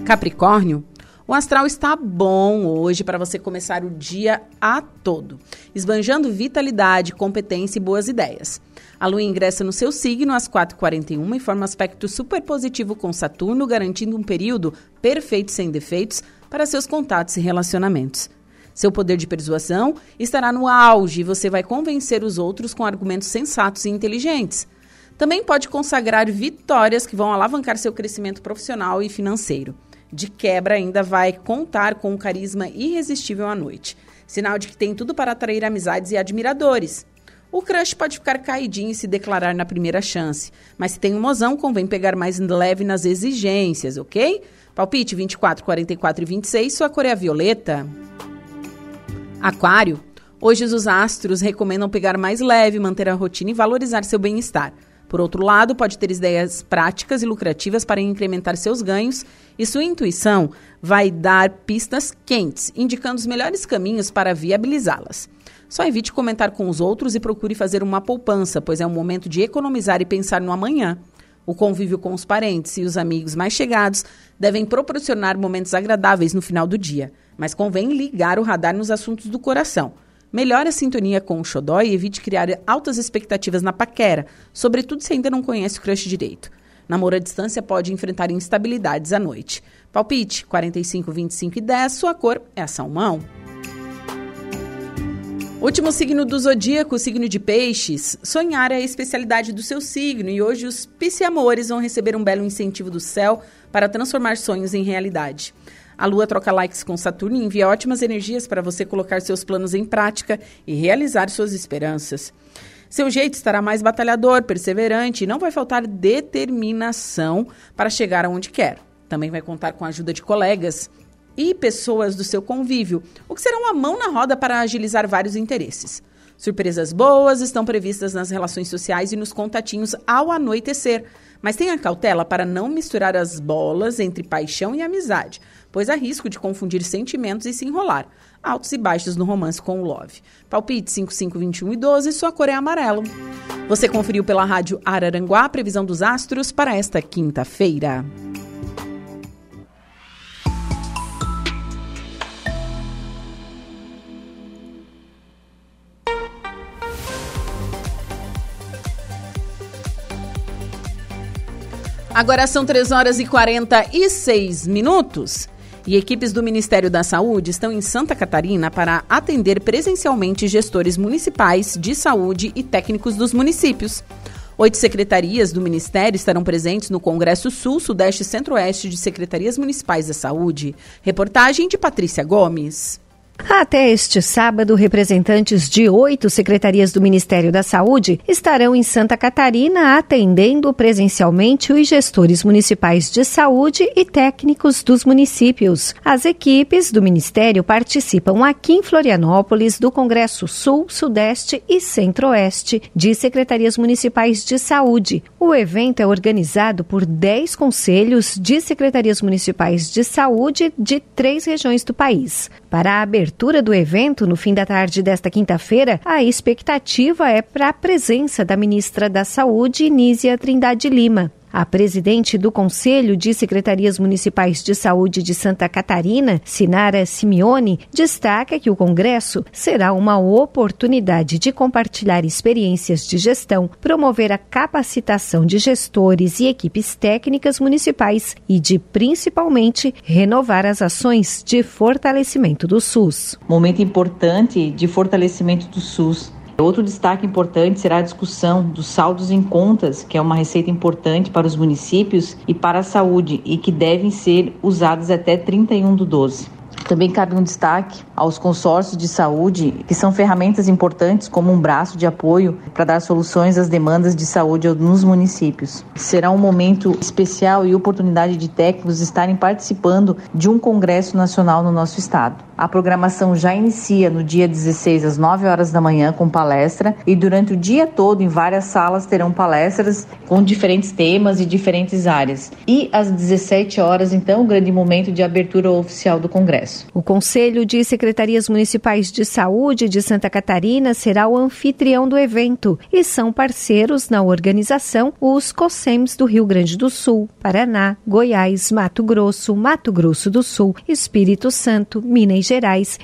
Capricórnio, o astral está bom hoje para você começar o dia a todo, esbanjando vitalidade, competência e boas ideias. A lua ingressa no seu signo às 4h41 e forma aspecto super positivo com Saturno, garantindo um período perfeito sem defeitos para seus contatos e relacionamentos. Seu poder de persuasão estará no auge e você vai convencer os outros com argumentos sensatos e inteligentes. Também pode consagrar vitórias que vão alavancar seu crescimento profissional e financeiro de quebra, ainda vai contar com um carisma irresistível à noite. Sinal de que tem tudo para atrair amizades e admiradores. O crush pode ficar caidinho e se declarar na primeira chance. Mas se tem um mozão, convém pegar mais leve nas exigências, ok? Palpite 24, 44 e 26, sua cor é violeta. Aquário. Hoje os astros recomendam pegar mais leve, manter a rotina e valorizar seu bem-estar. Por outro lado, pode ter ideias práticas e lucrativas para incrementar seus ganhos e sua intuição vai dar pistas quentes, indicando os melhores caminhos para viabilizá-las. Só evite comentar com os outros e procure fazer uma poupança, pois é um momento de economizar e pensar no amanhã. O convívio com os parentes e os amigos mais chegados devem proporcionar momentos agradáveis no final do dia, mas convém ligar o radar nos assuntos do coração. Melhore a sintonia com o xodó e evite criar altas expectativas na paquera, sobretudo se ainda não conhece o crush direito. Namoro à distância pode enfrentar instabilidades à noite. Palpite 45, 25 e 10, sua cor é salmão. Último signo do zodíaco, signo de peixes. Sonhar é a especialidade do seu signo e hoje os pisciamores vão receber um belo incentivo do céu para transformar sonhos em realidade. A Lua troca likes com Saturno e envia ótimas energias para você colocar seus planos em prática e realizar suas esperanças. Seu jeito estará mais batalhador, perseverante e não vai faltar determinação para chegar aonde quer. Também vai contar com a ajuda de colegas e pessoas do seu convívio, o que será uma mão na roda para agilizar vários interesses. Surpresas boas estão previstas nas relações sociais e nos contatinhos ao anoitecer, mas tenha cautela para não misturar as bolas entre paixão e amizade, pois há risco de confundir sentimentos e se enrolar. Altos e baixos no romance com o Love. Palpite 55, 21 e 12, sua cor é amarelo. Você conferiu pela rádio Araranguá a previsão dos astros para esta quinta-feira. Agora são 3 horas e 46 minutos. E equipes do Ministério da Saúde estão em Santa Catarina para atender presencialmente gestores municipais de saúde e técnicos dos municípios. Oito secretarias do Ministério estarão presentes no Congresso Sul, Sudeste e Centro-Oeste de Secretarias Municipais da Saúde. Reportagem de Patrícia Gomes. Até este sábado, representantes de oito secretarias do Ministério da Saúde estarão em Santa Catarina atendendo presencialmente os gestores municipais de saúde e técnicos dos municípios. As equipes do Ministério participam aqui em Florianópolis do Congresso Sul, Sudeste e Centro-Oeste de secretarias municipais de saúde. O evento é organizado por dez conselhos de secretarias municipais de saúde de três regiões do país. Para a abertura do evento, no fim da tarde desta quinta-feira, a expectativa é para a presença da ministra da Saúde, Nízia Trindade Lima. A presidente do Conselho de Secretarias Municipais de Saúde de Santa Catarina, Sinara Simeone, destaca que o Congresso será uma oportunidade de compartilhar experiências de gestão, promover a capacitação de gestores e equipes técnicas municipais e de, principalmente, renovar as ações de fortalecimento do SUS. Momento importante de fortalecimento do SUS Outro destaque importante será a discussão dos saldos em contas, que é uma receita importante para os municípios e para a saúde e que devem ser usados até 31 do 12. Também cabe um destaque aos consórcios de saúde, que são ferramentas importantes como um braço de apoio para dar soluções às demandas de saúde nos municípios. Será um momento especial e oportunidade de técnicos estarem participando de um congresso nacional no nosso estado. A programação já inicia no dia 16 às 9 horas da manhã com palestra e durante o dia todo em várias salas terão palestras com diferentes temas e diferentes áreas. E às 17 horas então o grande momento de abertura oficial do congresso. O Conselho de Secretarias Municipais de Saúde de Santa Catarina será o anfitrião do evento e são parceiros na organização os COSEMs do Rio Grande do Sul, Paraná, Goiás, Mato Grosso, Mato Grosso do Sul, Espírito Santo, Minas Gerais,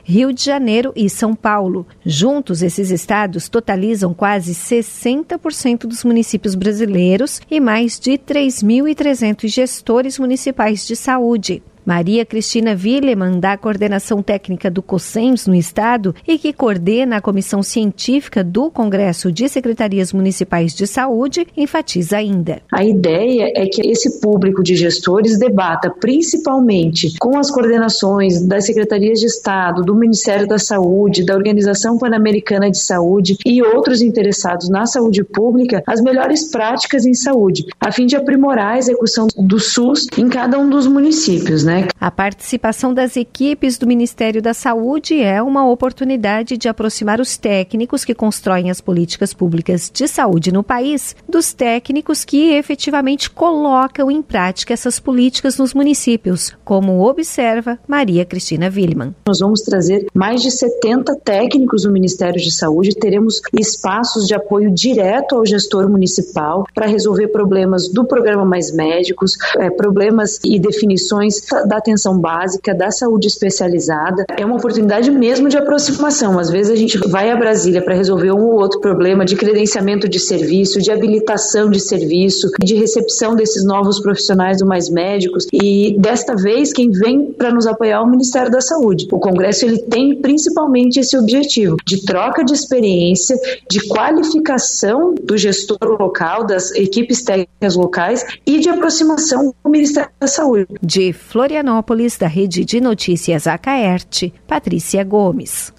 Rio de Janeiro e São Paulo. Juntos, esses estados totalizam quase 60% dos municípios brasileiros e mais de 3.300 gestores municipais de saúde. Maria Cristina Willeman, da coordenação técnica do COSEMS no Estado e que coordena a comissão científica do Congresso de Secretarias Municipais de Saúde, enfatiza ainda. A ideia é que esse público de gestores debata principalmente com as coordenações das secretarias de Estado, do Ministério da Saúde, da Organização Pan-Americana de Saúde e outros interessados na saúde pública as melhores práticas em saúde, a fim de aprimorar a execução do SUS em cada um dos municípios, né? A participação das equipes do Ministério da Saúde é uma oportunidade de aproximar os técnicos que constroem as políticas públicas de saúde no país dos técnicos que efetivamente colocam em prática essas políticas nos municípios, como observa Maria Cristina Willeman. Nós vamos trazer mais de 70 técnicos do Ministério de Saúde, teremos espaços de apoio direto ao gestor municipal para resolver problemas do programa Mais Médicos, é, problemas e definições da atenção básica, da saúde especializada. É uma oportunidade mesmo de aproximação. Às vezes a gente vai a Brasília para resolver um ou outro problema de credenciamento de serviço, de habilitação de serviço, de recepção desses novos profissionais do Mais Médicos. E desta vez quem vem para nos apoiar é o Ministério da Saúde. O Congresso ele tem principalmente esse objetivo de troca de experiência, de qualificação do gestor local, das equipes técnicas locais e de aproximação com o Ministério da Saúde. De Florianópolis Florianópolis, da Rede de Notícias Acaerte, Patrícia Gomes.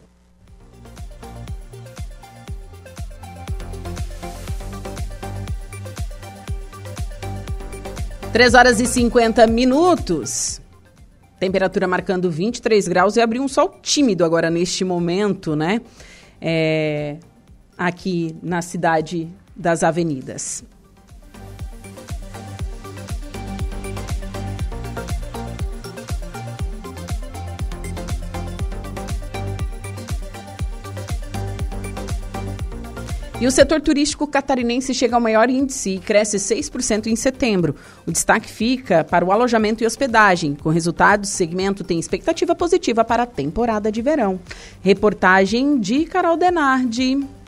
Três horas e 50 minutos. Temperatura marcando 23 graus e abriu um sol tímido agora neste momento, né? É, aqui na cidade das avenidas. E o setor turístico catarinense chega ao maior índice e cresce 6% em setembro. O destaque fica para o alojamento e hospedagem. Com resultados, o segmento tem expectativa positiva para a temporada de verão. Reportagem de Carol Denardi.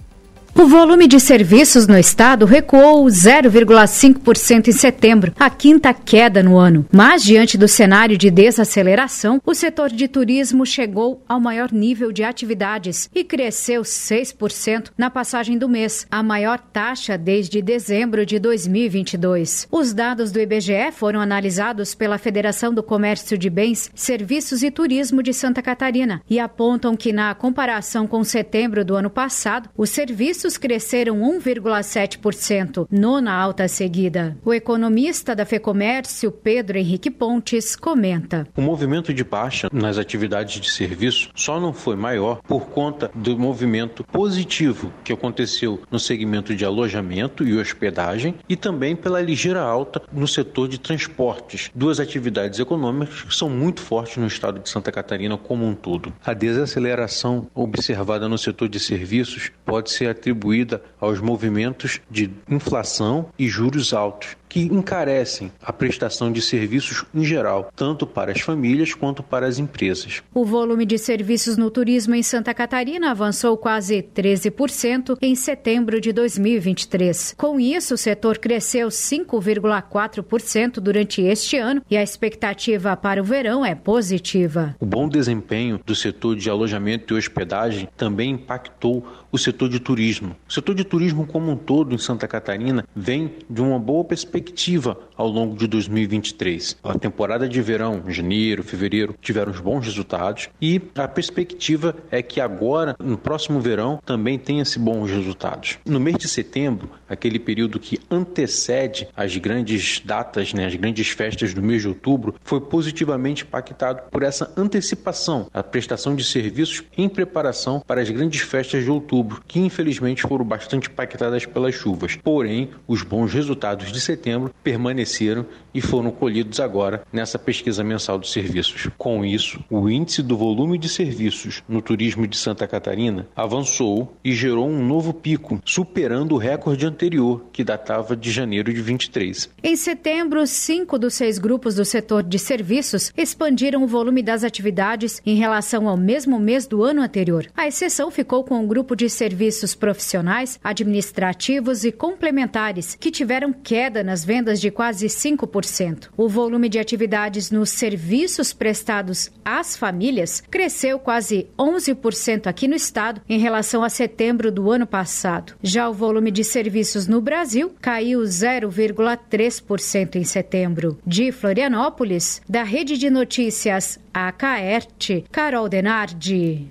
O volume de serviços no estado recuou 0,5% em setembro, a quinta queda no ano. Mas, diante do cenário de desaceleração, o setor de turismo chegou ao maior nível de atividades e cresceu 6% na passagem do mês, a maior taxa desde dezembro de 2022. Os dados do IBGE foram analisados pela Federação do Comércio de Bens, Serviços e Turismo de Santa Catarina e apontam que, na comparação com setembro do ano passado, os serviços serviços cresceram 1,7%, nona alta seguida. O economista da FEComércio, Pedro Henrique Pontes, comenta. O movimento de baixa nas atividades de serviço só não foi maior por conta do movimento positivo que aconteceu no segmento de alojamento e hospedagem e também pela ligeira alta no setor de transportes, duas atividades econômicas que são muito fortes no estado de Santa Catarina como um todo. A desaceleração observada no setor de serviços pode ser atribuída atribuída aos movimentos de inflação e juros altos que encarecem a prestação de serviços em geral, tanto para as famílias quanto para as empresas. O volume de serviços no turismo em Santa Catarina avançou quase 13% em setembro de 2023. Com isso, o setor cresceu 5,4% durante este ano e a expectativa para o verão é positiva. O bom desempenho do setor de alojamento e hospedagem também impactou o setor de turismo. O setor de turismo como um todo em Santa Catarina vem de uma boa perspectiva ao longo de 2023. A temporada de verão, janeiro, fevereiro, tiveram bons resultados e a perspectiva é que agora, no próximo verão, também tenha esses bons resultados. No mês de setembro, aquele período que antecede as grandes datas, né, as grandes festas do mês de outubro, foi positivamente impactado por essa antecipação, a prestação de serviços em preparação para as grandes festas de outubro, que infelizmente foram bastante impactadas pelas chuvas. Porém, os bons resultados de setembro permaneceram e foram colhidos agora nessa pesquisa mensal dos serviços. Com isso, o índice do volume de serviços no turismo de Santa Catarina avançou e gerou um novo pico, superando o recorde anterior, que datava de janeiro de 23. Em setembro, cinco dos seis grupos do setor de serviços expandiram o volume das atividades em relação ao mesmo mês do ano anterior. A exceção ficou com o grupo de serviços profissionais, administrativos e complementares, que tiveram queda nas vendas de quase 5%. O volume de atividades nos serviços prestados às famílias cresceu quase 11% aqui no estado em relação a setembro do ano passado. Já o volume de serviços no Brasil caiu 0,3% em setembro. De Florianópolis, da Rede de Notícias AKERT, Carol Denardi.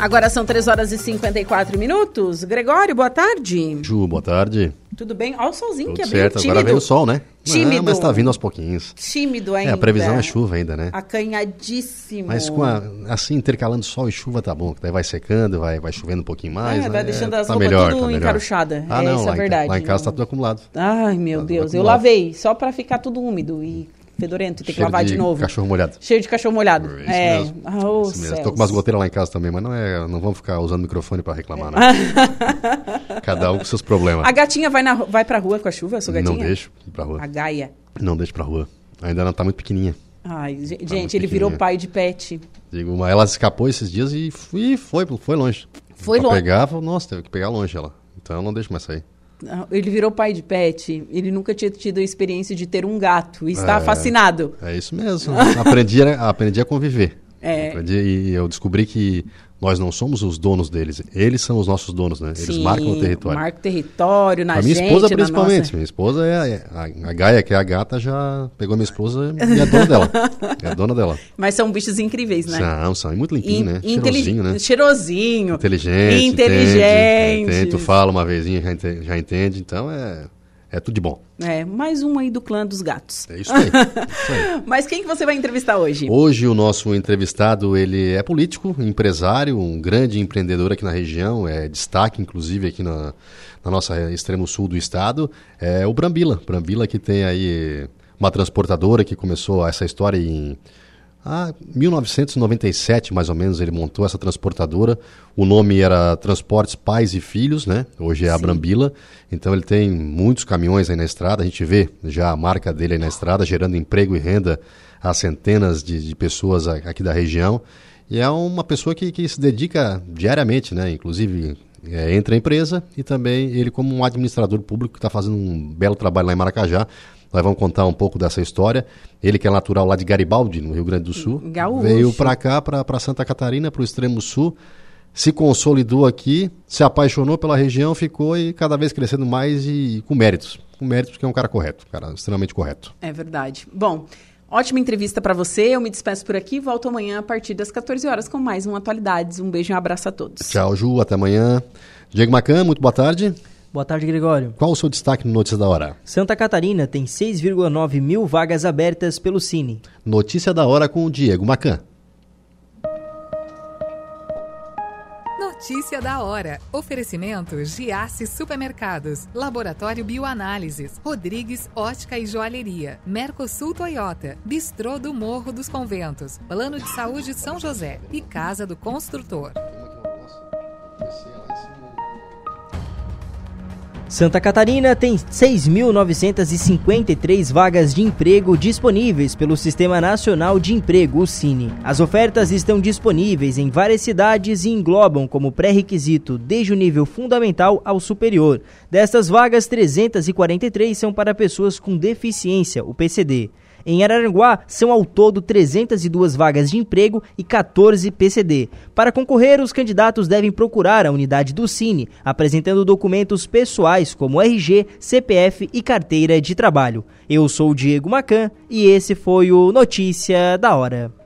Agora são 3 horas e 54 minutos. Gregório, boa tarde. Ju, boa tarde. Tudo bem? Olha o solzinho Tudo que é certo, tímido. agora veio o sol, né? Tímido. Ah, mas tá vindo aos pouquinhos. Tímido ainda. É, a previsão é chuva ainda, né? Acanhadíssimo. Mas com a, assim, intercalando sol e chuva tá bom, que daí vai secando, vai, vai chovendo um pouquinho mais. É, né? vai deixando as tá roupas melhor, tudo tá encaruchada. Ah, É, não, isso é verdade. Lá em casa tá tudo acumulado. Ai, meu Tá Deus. Eu lavei só pra ficar tudo úmido e fedorento. Tem que lavar de, de novo. cachorro molhado. Cheio de cachorro molhado. Isso é. mesmo. Ô, Isso mesmo. Tô com umas goteiras lá em casa também, mas não, é, não vamos ficar usando microfone pra reclamar, né? Cada um com seus problemas. A gatinha vai, na, vai pra rua com a chuva, a sua gatinha? Não deixo pra rua. A Gaia. Não deixo pra rua. Ainda não tá muito pequenininha. Ai, ge- Tá gente, ele virou pai de pet. Digo, mas ela escapou esses dias e fui, foi, foi longe. Foi pra longe. pegar, falou, nossa, teve que pegar longe ela. Então eu não deixo mais sair. Ele virou pai de pet. Ele nunca tinha tido a experiência de ter um gato. E está É, fascinado. É isso mesmo. aprendi, a, aprendi a conviver. É. Aprendi, e eu descobri que nós não somos os donos deles. Eles são os nossos donos, né? Eles Sim, marcam o território. Marca o território na A minha gente, esposa, principalmente. nossa- Minha esposa é a, a, a Gaia, que é a gata, já pegou minha esposa e é dona dela. É dona dela. Mas são bichos incríveis, né? São, são. E muito limpinho, né? In- inteli- Cheirosinho, né? Cheirosinho. Inteligente. Inteligente. Entende, entende, tu fala uma vezinha, já entende, já entende. Então é, é tudo de bom. É, mais um aí do clã dos gatos. É isso aí. isso aí. Mas quem que você vai entrevistar hoje? Hoje o nosso entrevistado, ele é político, empresário, um grande empreendedor aqui na região, é destaque inclusive aqui na, na nossa extremo sul do estado, é o Brambila. Brambila que tem aí uma transportadora que começou essa história em ah, 1997, mais ou menos, ele montou essa transportadora. O nome era Transportes Pais e Filhos, né? Hoje é a Sim. Brambila. Então ele tem muitos caminhões aí na estrada. A gente vê já a marca dele aí na estrada, gerando emprego e renda a centenas de, de pessoas aqui da região. E é uma pessoa que, que se dedica diariamente, né? Inclusive é, entre a empresa e também ele como um administrador público que está fazendo um belo trabalho lá em Maracajá. Nós vamos contar um pouco dessa história. Ele que é natural lá de Garibaldi, no Rio Grande do Sul, Gaúcho. veio para cá, para Santa Catarina, para o extremo sul, se consolidou aqui, se apaixonou pela região, ficou e cada vez crescendo mais e com méritos. Com méritos porque é um cara correto, um cara extremamente correto. É verdade. Bom, ótima entrevista pra você. Eu me despeço por aqui. Volto amanhã a partir das 14 horas com mais um Atualidades. Um beijo e um abraço a todos. Tchau, Ju, até amanhã. Diego Macan, muito boa tarde. Boa tarde, Gregório. Qual o seu destaque no Notícias da Hora? Santa Catarina tem 6,9 mil vagas abertas pelo Cine. Notícia da Hora com o Diego Macan. Notícia da hora. Oferecimento Giasse Supermercados, Laboratório Bioanálises, Rodrigues Ótica e Joalheria, Mercosul Toyota, Bistrô do Morro dos Conventos, Plano de Saúde São José e Casa do Construtor. Santa Catarina tem 6.953 vagas de emprego disponíveis pelo Sistema Nacional de Emprego, o Cine. As ofertas estão disponíveis em várias cidades e englobam como pré-requisito desde o nível fundamental ao superior. Destas vagas, 343 são para pessoas com deficiência, o PCD. Em Araranguá, são ao todo 302 vagas de emprego e 14 PCD. Para concorrer, os candidatos devem procurar a unidade do Cine, apresentando documentos pessoais como RG, CPF e carteira de trabalho. Eu sou o Diego Macan e esse foi o Notícia da Hora.